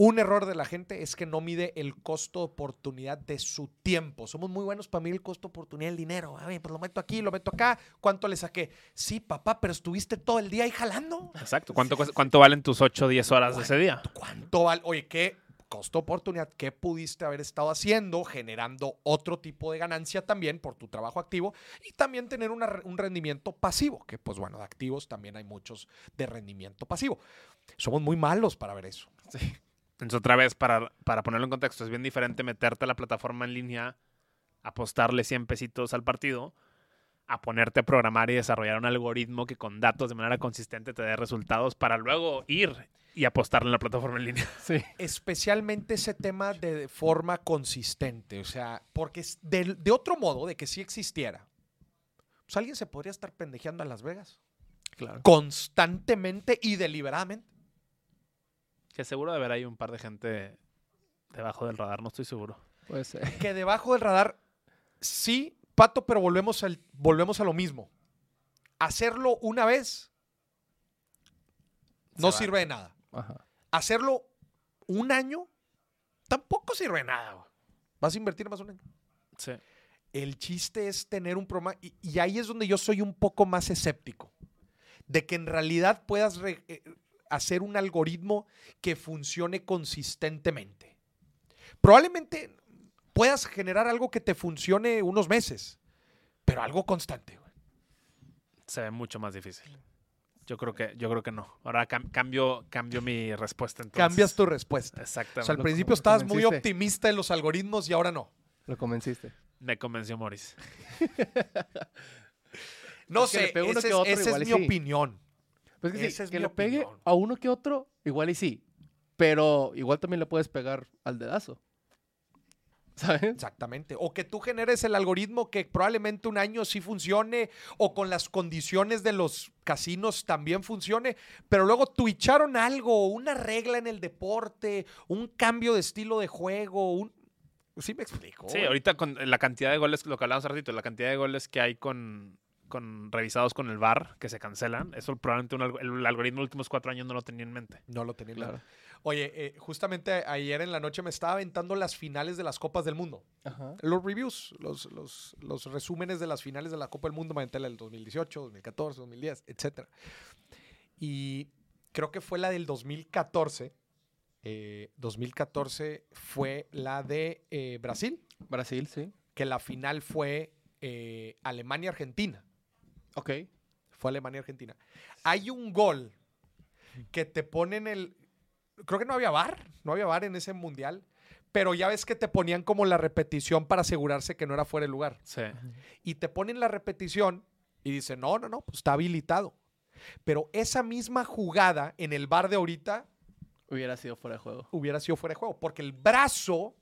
Un error de la gente es que no mide el costo de oportunidad de su tiempo. Somos muy buenos para medir el costo de oportunidad del dinero. A ver, pues lo meto aquí, lo meto acá. ¿Cuánto le saqué? Sí, papá, pero estuviste todo el día ahí jalando. Exacto. ¿Cuánto, ¿Cuánto valen tus 8 o 10 horas de ese día? ¿Cuánto vale? Oye, ¿qué costo oportunidad? ¿Qué pudiste haber estado haciendo? Generando otro tipo de ganancia también por tu trabajo activo y también tener una un rendimiento pasivo, que pues bueno, de activos también hay muchos de rendimiento pasivo. Somos muy malos para ver eso. Entonces, otra vez, para, para ponerlo en contexto, es bien diferente meterte a la plataforma en línea, apostarle 100 pesitos al partido, a ponerte a programar y desarrollar un algoritmo que con datos de manera consistente te dé resultados para luego ir y apostarle en la plataforma en línea. Sí. Especialmente ese tema de forma consistente, o sea, porque de, de otro modo, de que si existiera, pues alguien se podría estar pendejeando a Las Vegas Claro. constantemente y deliberadamente. Que seguro de haber ahí un par de gente debajo del radar, no estoy seguro. Puede ser. que debajo del radar, sí, pato, pero volvemos, al, volvemos a lo mismo. Hacerlo una vez no sirve de nada. Ajá. Hacerlo un año tampoco sirve de nada. Vas a invertir más un año. Sí. El chiste es tener un programa, y, y ahí es donde yo soy un poco más escéptico, de que en realidad puedas re- eh, hacer un algoritmo que funcione consistentemente. Probablemente puedas generar algo que te funcione unos meses, pero algo constante. güey. Se ve mucho más difícil. Yo creo que, yo creo que no. Ahora cam- cambio, cambio mi respuesta entonces. Cambias tu respuesta. O Exactamente. sea, al Lo- principio lo estabas muy optimista en los algoritmos y ahora no. Lo convenciste. Me convenció Morris. No Es sé, esa es, es mi sí. opinión. Pues que, sí, es que mi le pegue a uno que otro, igual y sí. Pero igual también le puedes pegar al dedazo. ¿Sabes? Exactamente. O que tú generes el algoritmo que probablemente un año sí funcione o con las condiciones de los casinos también funcione, pero luego twitcharon algo, una regla en el deporte, un cambio de estilo de juego, un... Sí me explico. Sí, ahorita con la cantidad de goles, lo que hablábamos hace ratito, la cantidad de goles que hay con, con revisados con el VAR, que se cancelan, eso probablemente un alg- el, algoritmo de los últimos cuatro años no lo tenía en mente. No lo tenía claro. Claro. Oye, eh, justamente ayer en la noche me estaba aventando las finales de las Copas del Mundo. Ajá. Los reviews, los, los, los resúmenes de las finales de la Copa del Mundo, me aventé la del 2018, 2014, 2010, etc. Y creo que fue la del 2014. eh, 2014 fue la de eh, Brasil, Brasil, sí. que la final fue eh, Alemania-Argentina. Ok. Fue Alemania-Argentina. Hay un gol que te ponen el... Creo que no había VAR, no había VAR en ese mundial, pero ya ves que te ponían como la repetición para asegurarse que no era fuera de lugar. Sí. Y te ponen la repetición y dicen, no, no, no, pues está habilitado. Pero esa misma jugada en el bar de ahorita Hubiera sido fuera de juego. hubiera sido fuera de juego, porque el brazo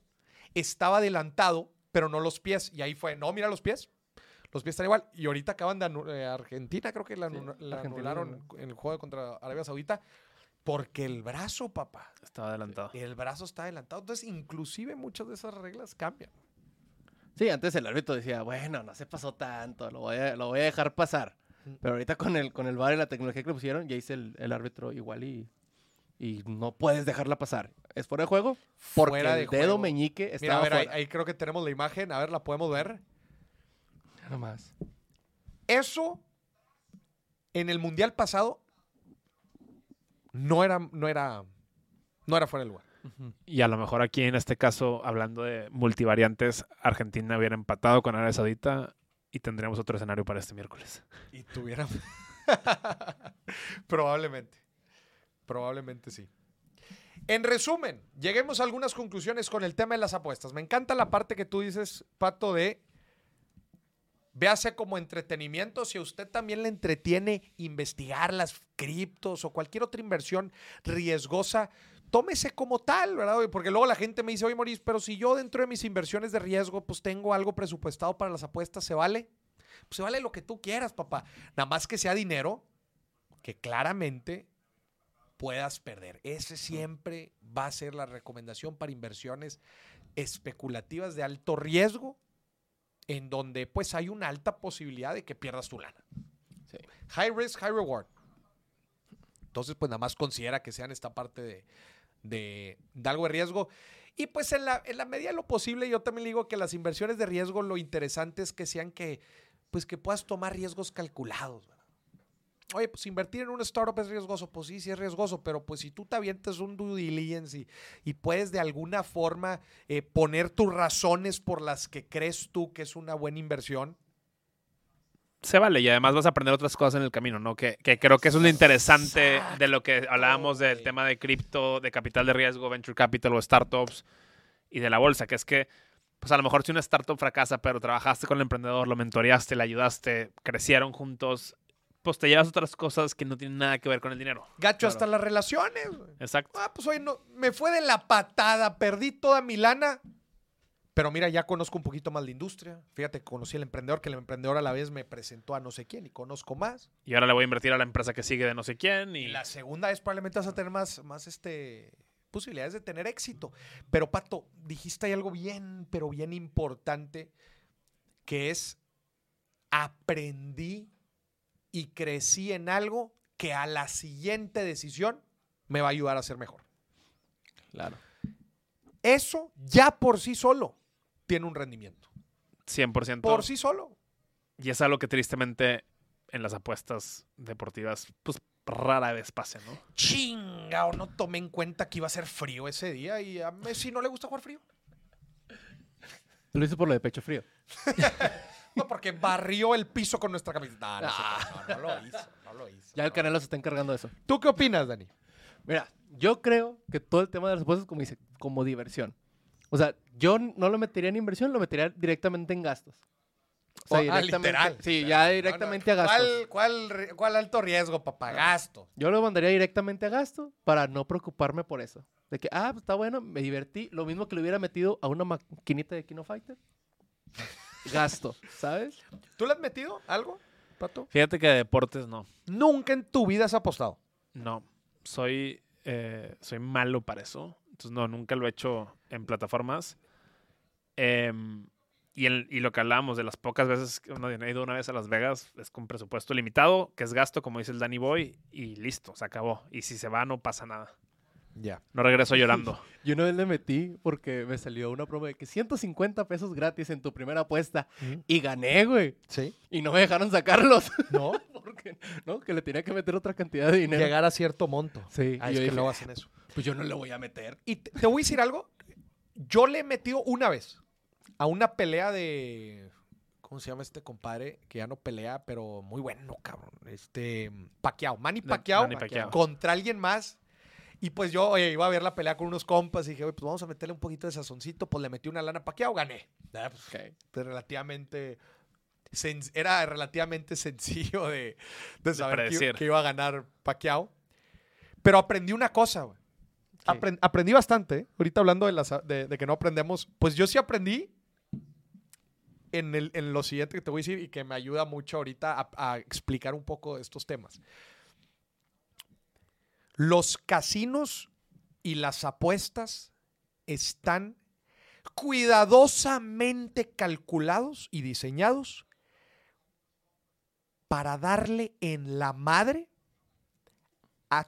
estaba adelantado, pero no los pies. Y ahí fue, no, mira los pies. Los pies están igual. Y ahorita acaban de eh, Argentina, creo que la, Sí, la anularon en el juego contra Arabia Saudita, porque el brazo, papá, Estaba adelantado. el brazo está adelantado. Entonces, inclusive muchas de esas reglas cambian. Sí, antes el árbitro decía, bueno, no se pasó tanto, lo voy a, lo voy a dejar pasar. Pero ahorita con el, con el VAR y la tecnología que le pusieron, ya dice el, el árbitro igual y, y no puedes dejarla pasar. ¿Es fuera de juego? Porque Fuera de el dedo juego. meñique Mira, estaba a ver, ahí, fuera. ahí creo que tenemos la imagen. A ver, la podemos ver. Nada más. Eso en el mundial pasado no era, no era, no era fuera de lugar. Y a lo mejor aquí en este caso, hablando de multivariantes, Argentina hubiera empatado con Arabia Saudita y tendríamos otro escenario para este miércoles. Y tuviera. Probablemente. Probablemente sí. En resumen, lleguemos a algunas conclusiones con el tema de las apuestas. Me encanta la parte que tú dices, Pato, de véase como entretenimiento. Si a usted también le entretiene investigar las criptos o cualquier otra inversión riesgosa, tómese como tal, ¿verdad? Porque luego la gente me dice, oye, Maurice, pero si yo dentro de mis inversiones de riesgo, pues tengo algo presupuestado para las apuestas, ¿se vale? Pues se vale lo que tú quieras, papá. Nada más que sea dinero que claramente puedas perder. Ese siempre va a ser la recomendación para inversiones especulativas de alto riesgo, en donde pues hay una alta posibilidad de que pierdas tu lana. Sí. High risk, high reward. Entonces, pues nada más considera que sean esta parte de, de- de algo de riesgo. Y pues en la, en la medida de lo posible, yo también digo que las inversiones de riesgo, lo interesante es que sean que, pues que puedas tomar riesgos calculados. Oye, pues invertir en un startup es riesgoso. Pues sí, sí es riesgoso, pero pues si tú te avientas un due diligence y, y puedes de alguna forma eh, poner tus razones por las que crees tú que es una buena inversión, Se vale y además vas a aprender otras cosas en el camino, ¿no? Que, que creo que eso es lo interesante de lo que hablábamos del tema de cripto, de capital de riesgo, venture capital o startups y de la bolsa, que es que, pues a lo mejor si una startup fracasa, pero trabajaste con el emprendedor, lo mentoreaste, le ayudaste, crecieron juntos, pues te llevas otras cosas que no tienen nada que ver con el dinero. gacho Claro. hasta las relaciones. Exacto. Ah, pues oye, no, me fue de la patada, perdí toda mi lana. Pero mira, ya conozco un poquito más la industria. Fíjate, conocí al emprendedor, que el emprendedor a la vez me presentó a no sé quién y conozco más. Y ahora le voy a invertir a la empresa que sigue de no sé quién y... Y la segunda vez probablemente vas a tener más, más este, posibilidades de tener éxito. Pero Pato, dijiste ahí algo bien, pero bien importante, que es aprendí y crecí en algo que a la siguiente decisión me va a ayudar a ser mejor. Claro. Eso ya por sí solo tiene un rendimiento. 100%. Por sí solo. Y es algo que tristemente en las apuestas deportivas, pues rara vez pasa, ¿no? Chinga, o no tomé en cuenta que iba a ser frío ese día y a Messi no le gusta jugar frío. Lo hice por lo de pecho frío. No, porque barrió el piso con nuestra camiseta. No, no, no, no, lo hizo, no lo hizo. Ya el Canelo se está encargando de eso. ¿Tú qué opinas, Dani? Mira, yo creo que todo el tema de las apuestas como dice, como diversión. O sea, yo no lo metería en inversión, lo metería directamente en gastos. O sea, Oh, ah, literal. Sí, literal. ya No, no, directamente a gastos. ¿Cuál, cuál alto riesgo, papá? Gasto. Yo lo mandaría directamente a gasto para no preocuparme por eso. De que, ah, pues está bueno, me divertí. Lo mismo que le hubiera metido a una maquinita de Kino Fighter. Gasto, ¿sabes? ¿Tú le has metido algo, Pato? Fíjate que de deportes no. Nunca en tu vida has apostado. No. Soy, eh, soy malo para eso. Entonces, no, nunca lo he hecho en plataformas. Em, y, el- y lo que hablábamos de las pocas veces que uno ha ido una vez a Las Vegas es con presupuesto limitado, que es gasto, como dice el Danny Boy, y listo, se acabó. Y si se va, no pasa nada. Ya. No regreso llorando. Yo una vez le metí porque me salió una promo de que 150 pesos gratis en tu primera apuesta. Y gané, güey. ¿Sí? Y no me dejaron sacarlos. ¿No? porque ¿no? Que le tenía que meter otra cantidad de dinero. Llegar a cierto monto. Sí, Ah, y es yo que dije, luego hacen eso. pues yo no le voy a meter. Y te, te voy a decir algo. Yo le he metido una vez a una pelea de. ¿Cómo se llama este compadre? Que ya no pelea, pero muy bueno, cabrón. Este. Pacquiao. Manny Pacquiao, Manny Pacquiao. contra alguien más. Y pues yo oye, iba a ver la pelea con unos compas y dije, "Oye, pues vamos a meterle un poquito de sazoncito. Pues le metí una lana a Pacquiao, gané. Ah, pues, Ok. pues, relativamente. Era relativamente sencillo de, de saber que, predecir. que iba a ganar Pacquiao. Pero aprendí una cosa, güey. ¿Qué? Apren- aprendí bastante. ¿eh? Ahorita hablando de, las, de, de que no aprendemos, pues yo sí aprendí en, el, en lo siguiente que te voy a decir y que me ayuda mucho ahorita a, a explicar un poco de estos temas. Los casinos y las apuestas están cuidadosamente calculados y diseñados para darle en la madre a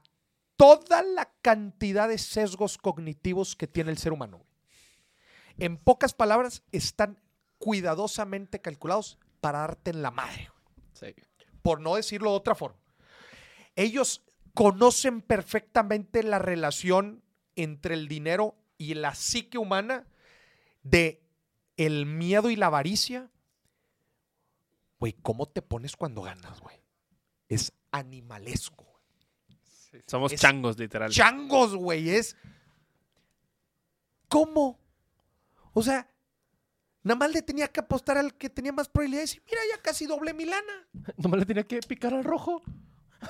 toda la cantidad de sesgos cognitivos que tiene el ser humano. En pocas palabras, están cuidadosamente calculados para darte en la madre, Sí. por no decirlo de otra forma. Ellos conocen perfectamente la relación entre el dinero y la psique humana de el miedo y la avaricia. Güey, ¿cómo te pones cuando ganas, güey? Es animalesco. Somos Es changos, literal. changos, güey. Es. ¿Cómo? O sea, nada más le tenía que apostar al que tenía más probabilidades. Y mira, ya casi doble mi lana. Nomás le tenía que picar al rojo.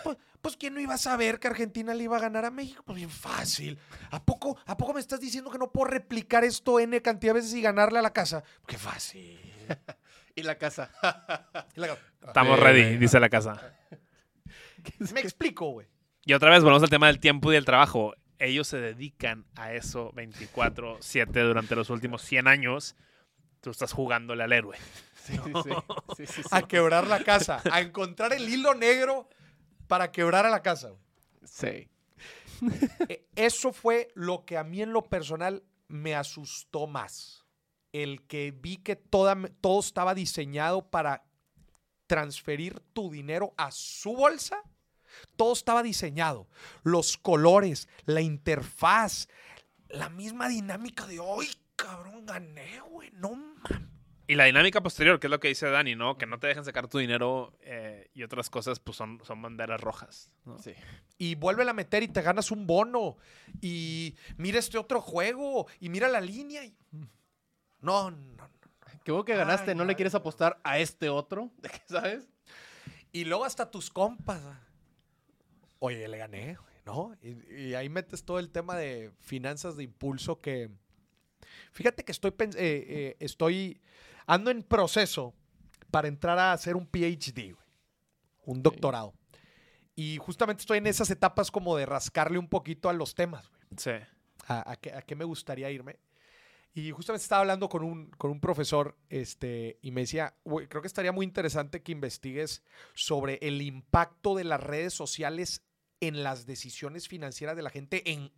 Pues, pues, ¿quién no iba a saber que Argentina le iba a ganar a México? Pues bien fácil. ¿A poco, ¿A poco me estás diciendo que no puedo replicar esto N cantidad de veces y ganarle a la casa? Qué fácil. Y la casa. Y la- Estamos ready, dice la casa. Me explico, güey. Y otra vez volvemos al tema del tiempo y del trabajo. Ellos se dedican a eso 24/7 durante los últimos 100 años. Tú estás jugándole al héroe. Sí, sí, sí. Sí, sí, sí. A quebrar la casa. A encontrar el hilo negro para quebrar a la casa. Sí. E- Eso fue lo que a mí en lo personal me asustó más. El que vi que toda, todo estaba diseñado para transferir tu dinero a su bolsa. Todo estaba diseñado. Los colores, la interfaz, la misma dinámica de hoy, cabrón, gané, güey. No mames. Y la dinámica posterior, que es lo que dice Dani, ¿no? Que no te dejen sacar tu dinero eh, y otras cosas, pues son, son banderas rojas. ¿no? Sí. y vuélvela a meter y te ganas un bono. Y mira este otro juego. Y mira la línea. y- No, no, no. Qué bueno que ganaste. Ay, ¿No le quieres apostar a este otro? ¿De qué sabes? Y luego hasta tus compas. ah. Oye, le gané, güey, ¿no? Y, y ahí metes todo el tema de finanzas de impulso que... Fíjate que estoy, eh, eh, estoy... Ando en proceso para entrar a hacer un PhD, güey. Un doctorado. Y justamente estoy en esas etapas como de rascarle un poquito a los temas, güey. Sí. a, a qué, a qué me gustaría irme. Y justamente estaba hablando con un, con un profesor este, y me decía, "Güey, creo que estaría muy interesante que investigues sobre el impacto de las redes sociales en las decisiones financieras de la gente en,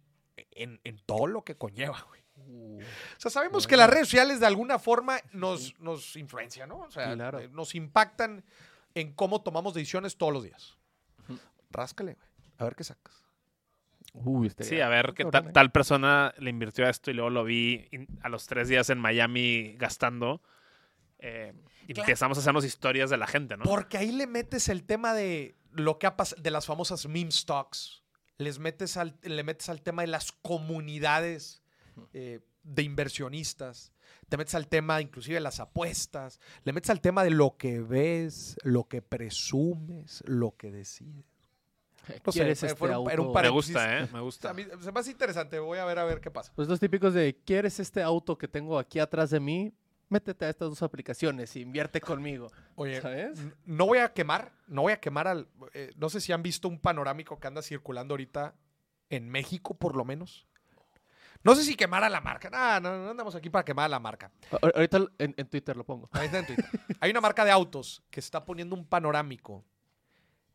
en, en todo lo que conlleva, güey. O sea, sabemos que las redes sociales de alguna forma nos, nos influencian, ¿no? O sea, Claro. eh, nos impactan en cómo tomamos decisiones todos los días. Ráscale, güey. A ver qué sacas. Uy, estaría- Sí, a ver qué cabrón, tal, tal persona le invirtió a esto y luego lo vi in- a los tres días en Miami gastando. Eh, y Claro. empezamos a hacernos historias de la gente, ¿no? Porque ahí le metes el tema de lo que ha pasado, de las famosas meme stocks. Les metes al, le metes al tema de las comunidades eh, de inversionistas. Te metes al tema inclusive de las apuestas. Le metes al tema de lo que ves, lo que presumes, lo que decides. No sé, ¿Quieres fue- este fue un- auto? era un me gusta, ¿eh? Me A gusta. mí se me hace interesante. Voy a ver a ver qué pasa. Pues los típicos de, ¿quieres este auto que tengo aquí atrás de mí? Métete a estas dos aplicaciones y invierte conmigo. Oye, ¿Sabes? no voy a quemar, no voy a quemar al. eh, no sé si han visto un panorámico que anda circulando ahorita en México, por lo menos. No sé si quemar a la marca. No, no, no andamos aquí para quemar a la marca. Ahorita en, en Twitter lo pongo. Ahí está en Twitter. Hay una marca de autos que está poniendo un panorámico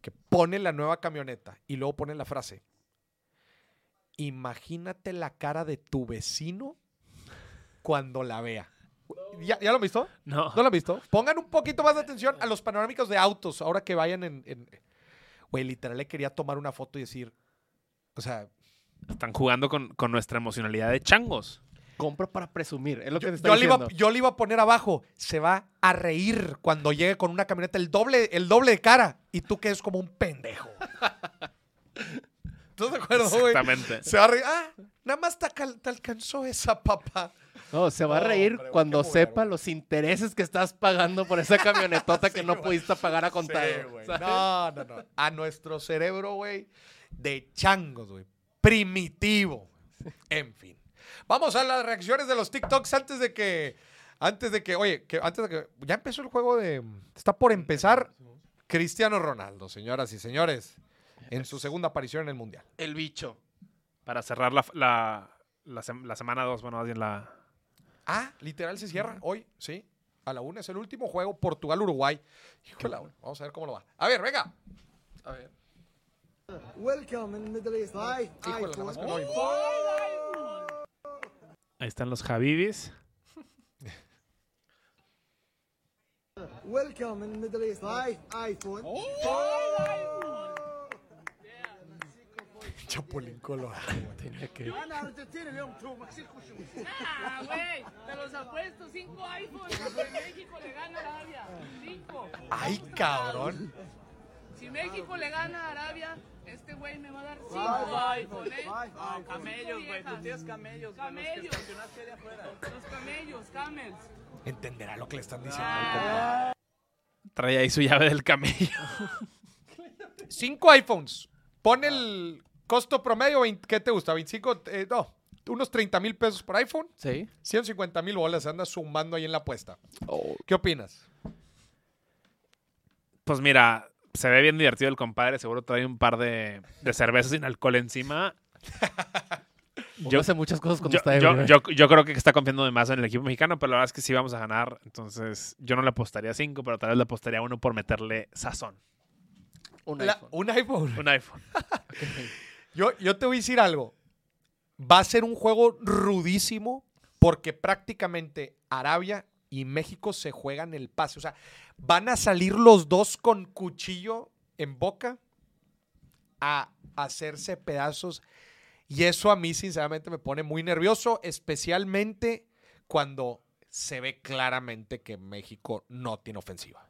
que pone la nueva camioneta y luego pone la frase. Imagínate la cara de tu vecino cuando la vea. ¿Ya, ¿Ya lo han visto? No. ¿No lo han visto? Pongan un poquito más de atención a los panorámicos de autos ahora que vayan en... en- Güey, literal le quería tomar una foto y decir, o sea, Están jugando con, con nuestra emocionalidad de changos. Compra para presumir. Es lo que yo, te está yo le iba, yo le iba a poner abajo, se va a reír cuando llegue con una camioneta el doble, el doble de cara y tú que es como un pendejo. ¿Tú te acuerdas, güey? Exactamente. Se va a reír. Ah, nada más te, alcanzó esa papá. No, se va a reír hombre, cuando sepa los intereses que estás pagando por esa camionetota que no pudiste pagar a contado. No, no, no. A nuestro cerebro, güey, de changos, güey. Primitivo. En fin. Vamos a las reacciones de los TikToks antes de que. Antes de que. Oye, que antes de que. Ya empezó el juego de. Está por empezar Cristiano Ronaldo, señoras y señores. En su segunda aparición en el Mundial. El bicho. Para cerrar la, la, la, sem- la semana 2, bueno, más bien la... Ah, literal se cierra hoy, sí. A la una es el último juego, Portugal-Uruguay. Híjole, vamos a ver cómo lo va. A ver, venga. A ver. Welcome in Middle East. Bye. Híjole. Ahí están los Javibis. Welcome in Middle East. Bye. iPhone. Chapulín Colorado. Tenía que. Yo Ana, Argentina, León, tú, México, tú. Nah, güey, te los apuesto, cinco iPhones. pero México le gana a Arabia. Cinco. Ay, cabrón. Si México le gana a Arabia, este güey me va a dar cinco iPhones. ¿eh? Camellos, güey. Tú tienes camellos. Camellos. Los camellos, camels. Entenderá lo que le están diciendo. compa. Trae ahí su llave del camello. Cinco iPhones. Pon el costo promedio, 20 ¿qué te gusta? 25, eh, no, unos 30 mil pesos por iPhone. Sí. 150 mil bolas, se anda sumando ahí en la apuesta. Oh, ¿Qué opinas? Pues mira, se ve bien divertido el compadre. Seguro trae un par de, de cervezas sin alcohol encima. Yo hace muchas cosas cuando Yo, está yo, yo, yo creo que está confiando de más en el equipo mexicano, pero la verdad es que sí vamos a ganar. Entonces, yo no le apostaría 5, pero tal vez le apostaría uno por meterle sazón. Un La- iPhone. un iPhone. Un iPhone. Yo, yo te voy a decir algo. Va a ser un juego rudísimo porque prácticamente Arabia y México se juegan el pase. O sea, van a salir los dos con cuchillo en boca a hacerse pedazos. Y eso a mí, sinceramente, me pone muy nervioso, especialmente cuando se ve claramente que México no tiene ofensiva.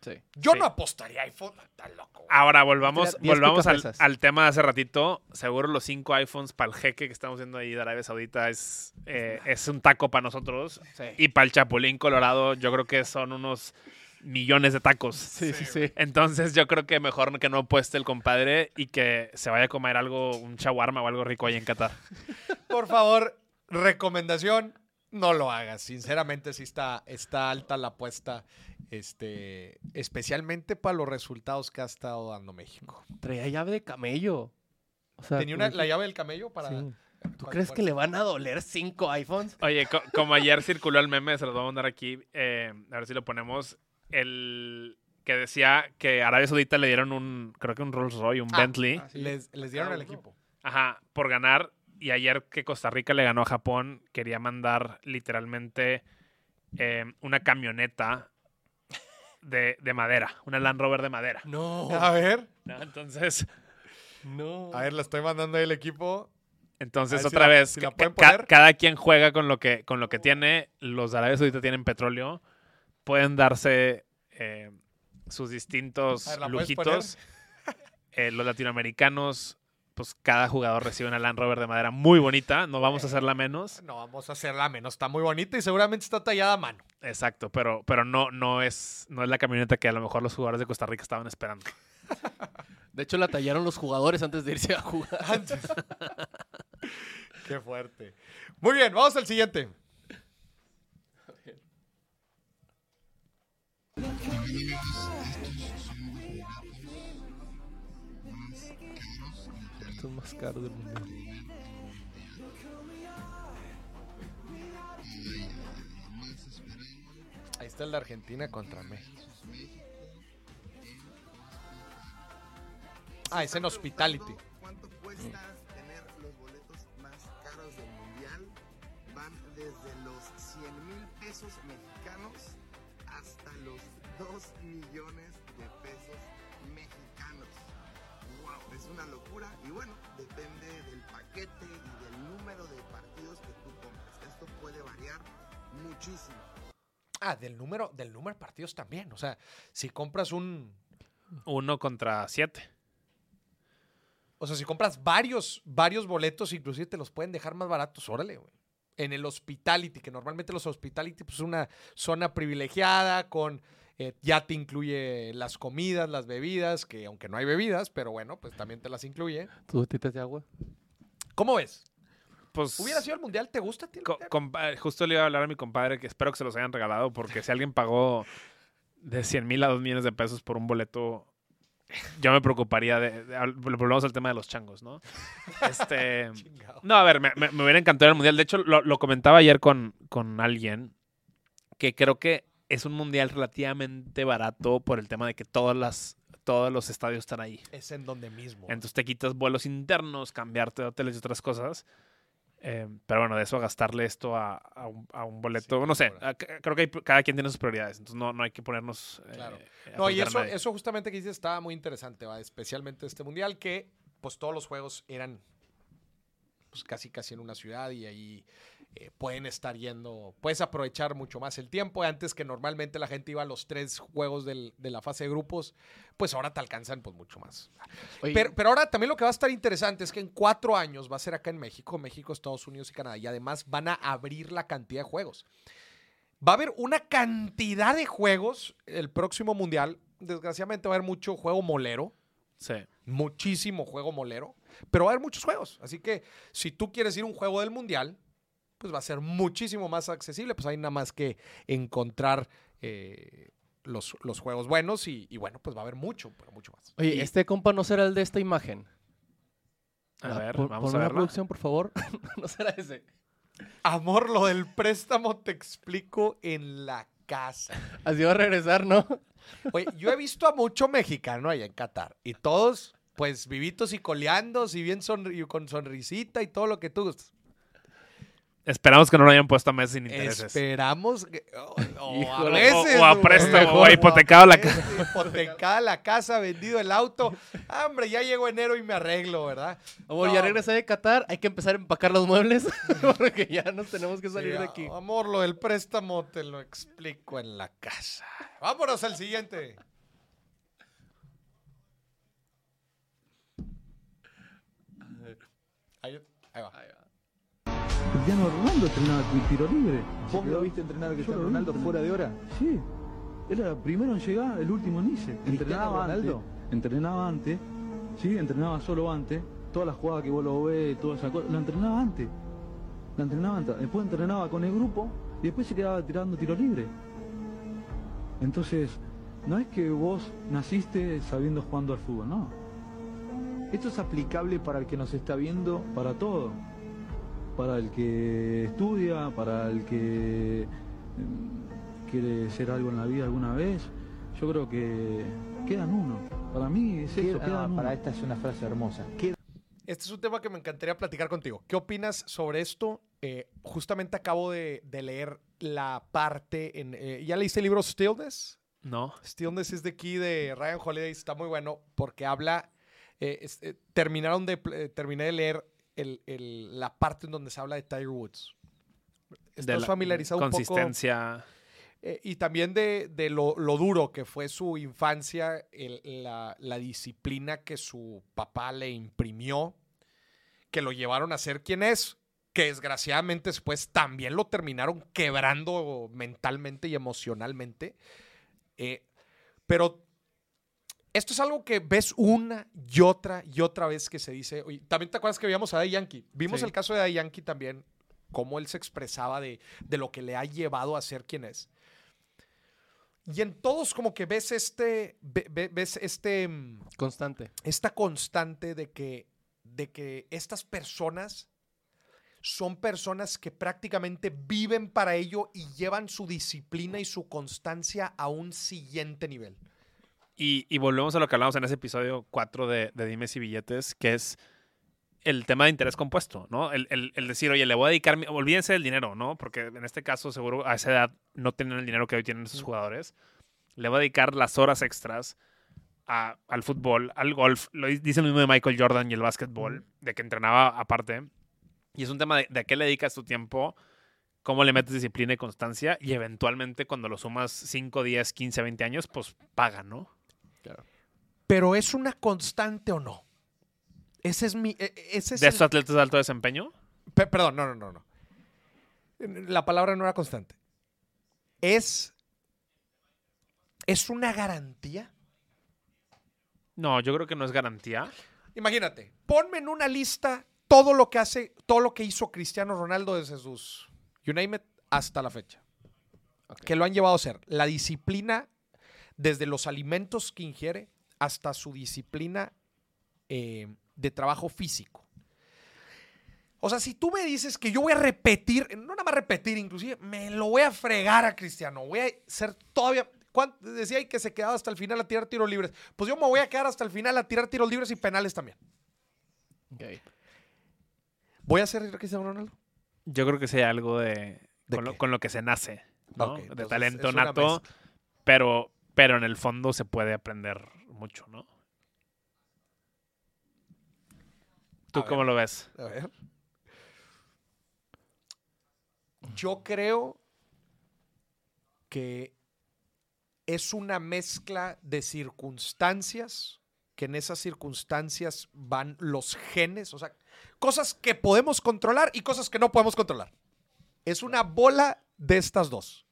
Sí. Yo Sí. no apostaría iPhone, está loco. Ahora volvamos, volvamos al, tema de hace ratito. Seguro los cinco iPhones para el jeque que estamos viendo ahí de Arabia Saudita es, eh, es un taco para nosotros. Sí. Y para el Chapulín Colorado yo creo que son unos millones de tacos. Sí, sí, sí. Entonces yo creo que mejor que no apueste el compadre y que se vaya a comer algo, un shawarma o algo rico ahí en Qatar. Por favor, recomendación, no lo hagas. Sinceramente, sí está, está alta la apuesta, este, especialmente para los resultados que ha estado dando México. Traía llave de camello. O sea, Tenía una- la llave del camello para... Sí. ¿Tú crees que le van a doler cinco iPhones? Oye, co- como ayer circuló el meme, se los voy a mandar aquí, eh, a ver si lo ponemos, el que decía que Arabia Saudita le dieron un, creo que un Rolls Royce, un Ah, Bentley. Les, les dieron al equipo. Ajá, por ganar. Y ayer que Costa Rica le ganó a Japón, quería mandar literalmente eh, una camioneta de, de madera, una Land Rover de madera. No. A ver, ¿no? Entonces, No. a ver, la estoy mandando ahí al equipo. entonces si otra la- vez, si la ca- pueden ca- poner. cada quien juega con lo que, con lo que tiene. Los Arabia Saudita tienen petróleo. Pueden darse eh, sus distintos A ver, ¿la puedes lujitos. Eh, los latinoamericanos, pues cada jugador recibe una Land Rover de madera muy bonita. No vamos a hacerla menos. No vamos a hacerla menos, está muy bonita y seguramente está tallada a mano. Exacto, pero, pero no, no, es, no es la camioneta que a lo mejor los jugadores de Costa Rica estaban esperando. De hecho, la tallaron los jugadores antes de irse a jugar. Antes. Qué fuerte. Muy bien, vamos al siguiente. Esto es más caro del mundo. Ahí está de Argentina contra México. Ah, es en Hospitality. ¿Cuánto cuesta tener los boletos más caros del mundial? Van desde los 100 mil pesos mexicanos hasta los 2 millones de pesos mexicanos. Una locura y bueno, depende del paquete y del número de partidos que tú compres. Esto puede variar muchísimo. Ah, del número, del número de partidos también. O sea, si compras un. Uno contra siete. O sea, si compras varios, varios boletos, inclusive te los pueden dejar más baratos, órale, güey. En el hospitality, que normalmente los hospitality pues, es una zona privilegiada con. Eh, ya te incluye las comidas, las bebidas, que aunque no hay bebidas, pero bueno, pues también te las incluye. ¿Tus gotitas de agua? ¿Cómo ves? Pues ¿Hubiera sido el mundial? ¿Te gusta compa- justo le iba a hablar a mi compadre que espero que se los hayan regalado porque si alguien pagó de 100 mil a 2 millones de pesos por un boleto, yo me preocuparía de... de- volvemos al tema de los changos, ¿no? Este... No, a ver, me, me- me hubiera encantado el mundial. De hecho, lo, lo comentaba ayer con, con alguien que creo que es un mundial relativamente barato por el tema de que todas las, todos los estadios están ahí. Es en donde mismo. Entonces te quitas vuelos internos, cambiarte de hoteles y otras cosas. Eh, pero bueno, de eso a gastarle esto a, a un, a un boleto, Sí, no sé, a- creo que hay- cada quien tiene sus prioridades, entonces no, no hay que ponernos... eh, Claro. No, y eso, eso justamente que dices estaba muy interesante, ¿va? especialmente este mundial, que pues todos los juegos eran pues casi casi en una ciudad y ahí eh, pueden estar yendo, puedes aprovechar mucho más el tiempo. Antes que normalmente la gente iba a los tres juegos del- de la fase de grupos, pues ahora te alcanzan pues mucho más. Pero ahora también lo que va a estar interesante es que en cuatro años va a ser acá en México, México, Estados Unidos y Canadá, y además van a abrir la cantidad de juegos. Va a haber una cantidad de juegos el próximo mundial. Desgraciadamente va a haber mucho juego molero, Sí. muchísimo juego molero, pero va a haber muchos juegos. Así que si tú quieres ir a un juego del mundial, pues va a ser muchísimo más accesible. Pues hay nada más que encontrar eh, los, los juegos buenos y, y bueno, pues va a haber mucho, pero mucho más. oye, Y- este compa no será el de esta imagen. A Ah, ver, pon- vamos a ponme la verla. producción, por favor. no será ese. Amor, lo del préstamo te explico en la casa. Así va a regresar, ¿no? Oye, yo he visto a mucho mexicano allá en Qatar y todos, pues, vivitos y coleando, si bien sonri- con sonrisita y todo lo que tú gustes. Esperamos que no lo hayan puesto a meses sin intereses. Esperamos que. o- o a veces, O- o a préstamo, o o a hipotecado la veces, Hipotecada la casa, vendido el auto. Ah, hombre, ya llegó enero y me arreglo, ¿verdad? Amor, No. ya regresé de Qatar, hay que empezar a empacar los muebles porque ya nos tenemos que salir Sí, de aquí. a- Amor, lo del préstamo te lo explico en la casa. Vámonos al siguiente. Ahí, ahí va. Cristiano Ronaldo entrenaba ti- tiro libre. ¿Vos lo viste entrenar a Cristiano Ronaldo fuera de hora? Sí. Era primero en llegar, el último en irse. Entrenaba Ronaldo? antes. Entrenaba antes. Sí, entrenaba solo antes. Todas las jugadas que vos lo ves, toda esa cosa, la entrenaba antes. La entrenaba antes. Después entrenaba con el grupo y después se quedaba tirando tiro libre. Entonces, no es que vos naciste sabiendo jugando al fútbol, no. ¿Esto es aplicable para el que nos está viendo? Para todo. Para el que estudia, para el que mm, quiere ser algo en la vida alguna vez. Yo creo que queda en uno. Para mí es eso, Queda- queda ah, uno. para esta es una frase hermosa. Queda Este es un tema que me encantaría platicar contigo. ¿Qué opinas sobre esto? Eh, justamente acabo de, de leer la parte en... eh, ¿Ya leíste el libro Stillness? No. Stillness is the Key de Ryan Holiday. Está muy bueno porque habla... eh, es- eh, terminaron de, eh, terminé de leer el- el- la parte en donde se habla de Tiger Woods. ¿Estás familiarizado un poco? Consistencia. Eh, y también de, de lo, lo duro que fue su infancia, el- la, la disciplina que su papá le imprimió, que lo llevaron a ser quien es, que desgraciadamente después también lo terminaron quebrando mentalmente y emocionalmente. Eh, pero esto es algo que ves una y otra y otra vez que se dice. oye, también te acuerdas que veíamos a Daddy Yankee. Vimos Sí. el caso de Daddy Yankee también, cómo él se expresaba de, de lo que le ha llevado a ser quien es. Y en todos como que ves este, ve- ve- ves este, mm, Constante. esta constante de que, de que estas personas son personas que prácticamente viven para ello y llevan su disciplina y su constancia a un siguiente nivel. Y, y volvemos a lo que hablamos en ese episodio 4 de, de Dimes y Billetes, que es el tema de interés compuesto, ¿no? El, el- el decir, oye, le voy a dedicar, mi- olvídense del dinero, ¿no? Porque en este caso seguro a esa edad no tienen el dinero que hoy tienen esos jugadores. Le voy a dedicar las horas extras a- al fútbol, al golf. Lo di- dice lo mismo de Michael Jordan y el básquetbol, de que entrenaba aparte. Y es un tema de, de a qué le dedicas tu tiempo, cómo le metes disciplina y constancia, y eventualmente cuando lo sumas 5, 10, 15, 20 años, pues paga, ¿no? Pero ¿es una constante o no? Ese es mi... e- e- Ese es De el- estos atletas de alto desempeño, Pe- perdón, no, no, no, no. La palabra no era constante. Es... ¿Es una garantía? no, yo creo que no es garantía. Imagínate, ponme en una lista todo lo que hace, todo lo que hizo Cristiano Ronaldo desde sus you name it, hasta la fecha. Que lo han llevado a ser la disciplina desde los alimentos que ingiere hasta su disciplina eh, de trabajo físico. O sea, si tú me dices que yo voy a repetir, no nada más repetir, inclusive me lo voy a fregar a Cristiano, voy a ser todavía. ¿cuánto- Decía ahí que se quedaba hasta el final a tirar tiros libres. Pues yo me voy a quedar hasta el final a tirar tiros libres y penales también. ¿Voy a ser Cristiano Ronaldo? Yo creo que sea algo de, ¿De con, lo, qué? con lo que se nace, de talento nato, pero, pero en el fondo se puede aprender mucho, ¿no? ¿Tú A cómo ver. lo ves? A ver. Yo creo que es una mezcla de circunstancias, que en esas circunstancias van los genes, o sea, cosas que podemos controlar y cosas que no podemos controlar. Es una bola de estas dos.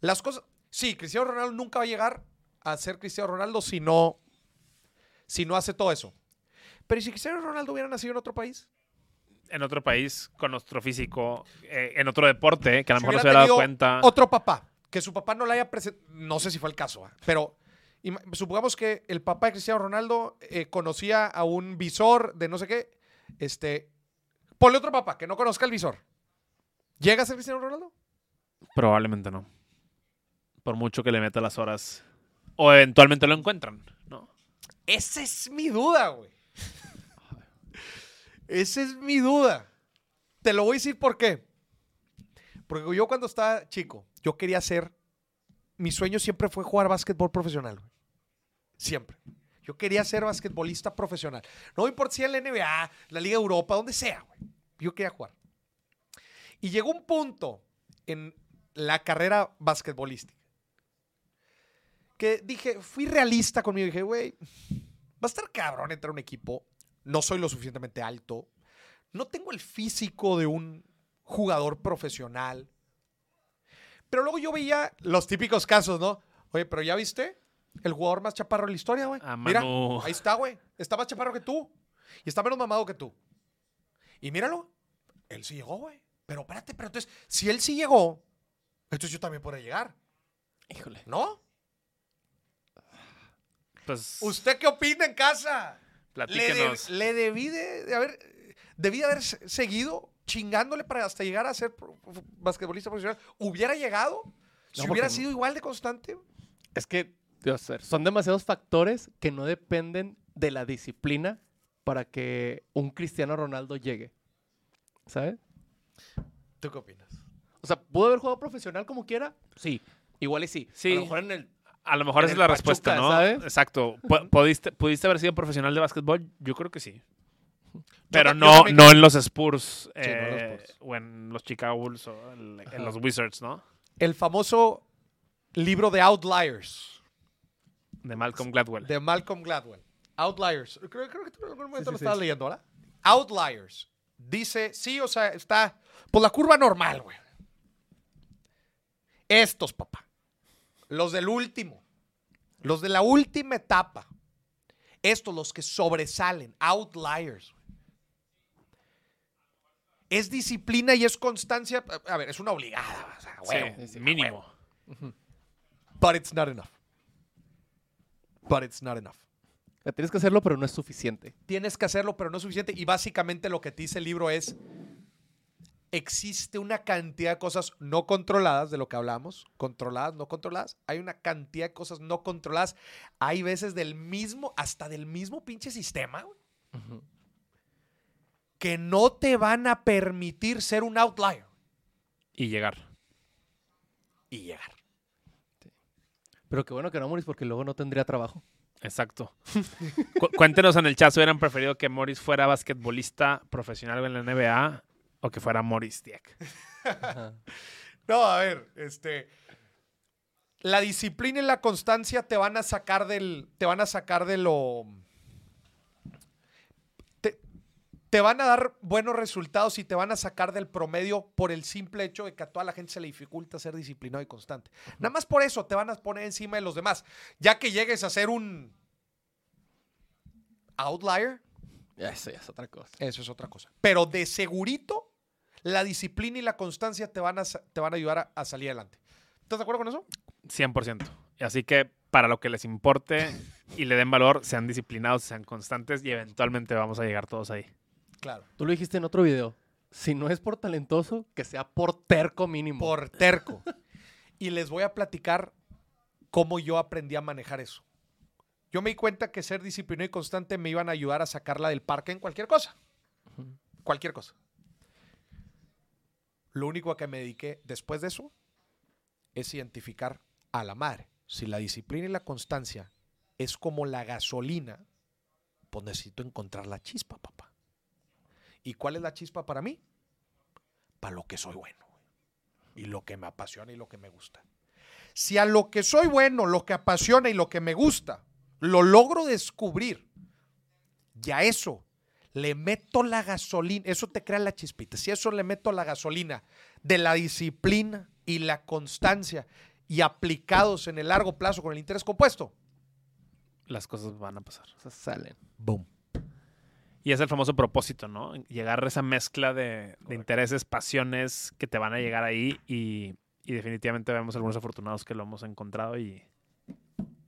Las cosas, sí, Cristiano Ronaldo nunca va a llegar a ser Cristiano Ronaldo si no, si no hace todo eso. Pero ¿y si Cristiano Ronaldo hubiera nacido en otro país? En otro país, con nuestro físico, eh, en otro deporte, que a lo Si mejor no se hubiera dado cuenta. Otro papá, que su papá no le haya presentado, no sé si fue el caso, ¿ah? pero supongamos que el papá de Cristiano Ronaldo eh, conocía a un visor de no sé qué, este, ponle otro papá que no conozca el visor. ¿Llega a ser Cristiano Ronaldo? Probablemente no. Por mucho que le meta las horas. O eventualmente lo encuentran, ¿no? Esa es mi duda, güey. Esa es mi duda. Te lo voy a decir por qué. Porque yo cuando estaba chico, yo quería hacer, mi sueño siempre fue jugar básquetbol profesional. güey. Siempre. Yo quería ser basquetbolista profesional. No importa si en la NBA, la Liga Europa, donde sea, güey. Yo quería jugar. Y llegó un punto en la carrera basquetbolística que dije, fui realista conmigo. Dije, güey, va a estar cabrón entrar a un equipo. No soy lo suficientemente alto. No tengo el físico de un jugador profesional. Pero luego yo veía los típicos casos, ¿no? Oye, pero ya viste el jugador más chaparro de la historia, güey. A Mira, ahí está, güey. Está más chaparro que tú. Y está menos mamado que tú. Y míralo. Él sí llegó, güey. Pero espérate, pero entonces, si él sí llegó, entonces yo también puedo llegar. Híjole. ¿No? Pues ¿Usted qué opina en casa? Le, platíquenos. de- le debí de, de haber, debí de haber se- seguido chingándole para hasta llegar a ser pro- pro- basquetbolista profesional. ¿Hubiera llegado? Si No, hubiera porque- sido igual de constante. Es que, Dios, son demasiados factores que no dependen de la disciplina para que un Cristiano Ronaldo llegue. ¿Sabes? ¿Tú qué opinas? O sea, ¿pudo haber jugado profesional como quiera? Sí. Igual y sí. Sí. A lo mejor en el... A lo mejor esa es la Pachuca, respuesta, ¿no? ¿sabes? Exacto. Pu- ¿Pudiste, ¿Pudiste haber sido profesional de básquetbol? Yo creo que sí. Pero yo no, no en los Spurs, Sí, no en los eh, Spurs. o en los Chicago Bulls o en, los Wizards, ¿no? El famoso libro de Outliers De Malcolm Gladwell. de Malcolm Gladwell. Outliers. Creo, creo que tú en algún momento Sí, lo estabas sí. leyendo, ¿verdad? Outliers. Dice, sí, o sea, está por la curva normal, güey. Estos, papá. Los del último. Los de la última etapa. Estos, los que sobresalen. Outliers. Es disciplina y es constancia. A ver, es una obligada. o sea, Sí, huevo. sí, sí, mínimo. But it's not enough. But it's not enough. Tienes que hacerlo, pero no es suficiente. Tienes que hacerlo, pero no es suficiente. Y básicamente lo que te dice el libro es, existe una cantidad de cosas no controladas, de lo que hablamos, controladas, no controladas. Hay una cantidad de cosas no controladas. Hay veces del mismo, hasta del mismo pinche sistema, güey, que no te van a permitir ser un outlier Y llegar. y llegar. Pero qué bueno que no morís porque luego no tendría trabajo. Exacto. Cu- cuéntenos en el chat si hubieran preferido que Morris fuera basquetbolista profesional en la NBA o que fuera Morris Dieck. Ajá. No, a ver, este. La disciplina y la constancia te van a sacar del. Te van a sacar de lo. Te, te van a dar buenos resultados y te van a sacar del promedio por el simple hecho de que a toda la gente se le dificulta ser disciplinado y constante. Nada más por eso te van a poner encima de los demás. Ya que llegues a ser un outlier, Eso ya es otra cosa. eso es otra cosa. Pero de segurito, la disciplina y la constancia te van a, te van a ayudar a, a salir adelante. ¿Estás de acuerdo con eso? 100%. Así que para lo que les importe y le den valor, sean disciplinados, sean constantes y eventualmente vamos a llegar todos ahí. Claro. Tú lo dijiste en otro video. Si no es por talentoso, que sea por terco mínimo. Por terco. y les voy a platicar cómo yo aprendí a manejar eso. Yo me di cuenta que ser disciplinado y constante me iban a ayudar a sacarla del parque en cualquier cosa. Cualquier cosa. Lo único a que me dediqué después de eso es identificar a la madre. Si la disciplina y la constancia es como la gasolina, pues necesito encontrar la chispa, papá. ¿Y cuál es la chispa para mí? Para lo que soy bueno. Y lo que me apasiona y lo que me gusta. Si a lo que soy bueno, lo que apasiona y lo que me gusta, lo logro descubrir, ya eso le meto la gasolina, eso te crea la chispita. Si eso le meto la gasolina de la disciplina y la constancia y aplicados en el largo plazo con el interés compuesto, Las cosas van a pasar. O sea, salen. boom. Y es el famoso propósito, ¿no? Llegar a esa mezcla de, de intereses, pasiones que te van a llegar ahí y, y definitivamente vemos algunos afortunados que lo hemos encontrado y,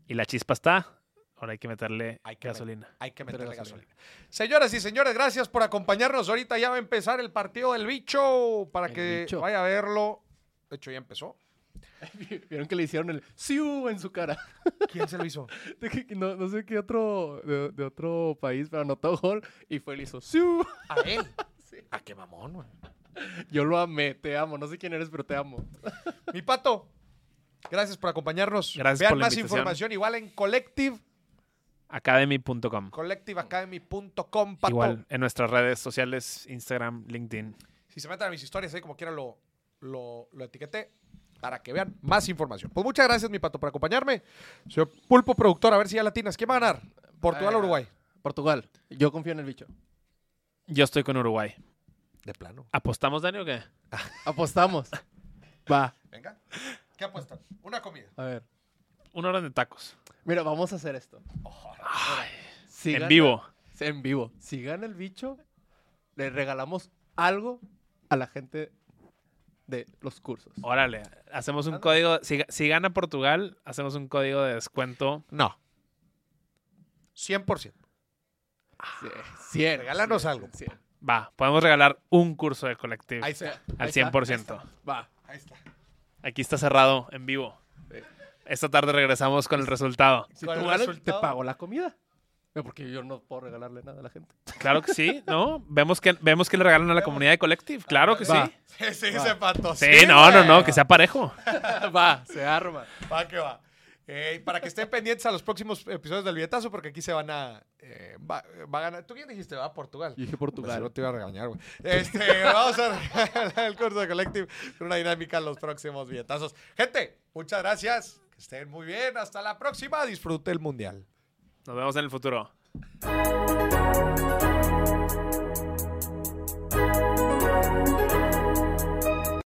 y la chispa está. Ahora hay que meterle Hay que gasolina. Hay que meterle gasolina. gasolina. Señoras y señores, gracias por acompañarnos. Ahorita ya va a empezar el partido del bicho para El que bicho. vaya a verlo. De hecho, ya empezó. Vieron que le hicieron el siu en su cara. ¿Quién se lo hizo? De que- no, no sé qué otro de, de otro país, pero anotó gol y fue y le hizo siu. A él. ¿A qué mamón, güey? Yo lo amé, te amo. No sé quién eres, pero te amo. Mi pato, gracias por acompañarnos. Gracias Vean por la más invitación. información igual en Collective, Academy.com. collectiveacademy.com. Igual en nuestras redes sociales, Instagram, LinkedIn. Si se meten a mis historias ahí como quiera lo, lo, lo etiqueté para que vean más información. Pues muchas gracias, mi pato, por acompañarme. Señor Pulpo, productor, a ver si ya latinas. ¿Quién va a ganar? ¿Portugal o Uruguay? Portugal. Yo confío en el bicho. Yo estoy con Uruguay. De plano. ¿Apostamos, Dani, o qué? Apostamos. Va. Venga. ¿Qué apuestan? Una comida. A ver. Una hora de tacos. Mira, vamos a hacer esto. Si en gana- vivo. En vivo. Si gana el bicho, le regalamos algo a la gente de los cursos. Órale, hacemos un código. Si, si gana Portugal, hacemos un código de descuento. No. 100%. Sí, 100. Regálanos 100, algo. 100. Va, podemos regalar un curso de Collective Ahí está. al Ahí está, 100%. Va. Ahí está. Aquí está cerrado en vivo. Esta tarde regresamos con el resultado. Si tú ganas, te pago la comida. No, porque yo no puedo regalarle nada a la gente. Claro que sí, ¿no? Vemos que, vemos que le regalan a la comunidad de Collective. Claro que sí. Va. Sí, sí, ese pato. Sí, no, no, no, que sea parejo. va, se arma. Va que va. Eh, para que estén pendientes a los próximos episodios del billetazo, porque aquí se van a. eh, va, va a ganar. ¿Tú quién dijiste? Va Portugal. Dije Pues Portugal. no te iba a regañar, güey. Este, vamos a regalar el curso de Collective con una dinámica en los próximos billetazos. Gente, muchas gracias. Estén muy bien. Hasta la próxima. Disfrute el mundial. Nos vemos en el futuro.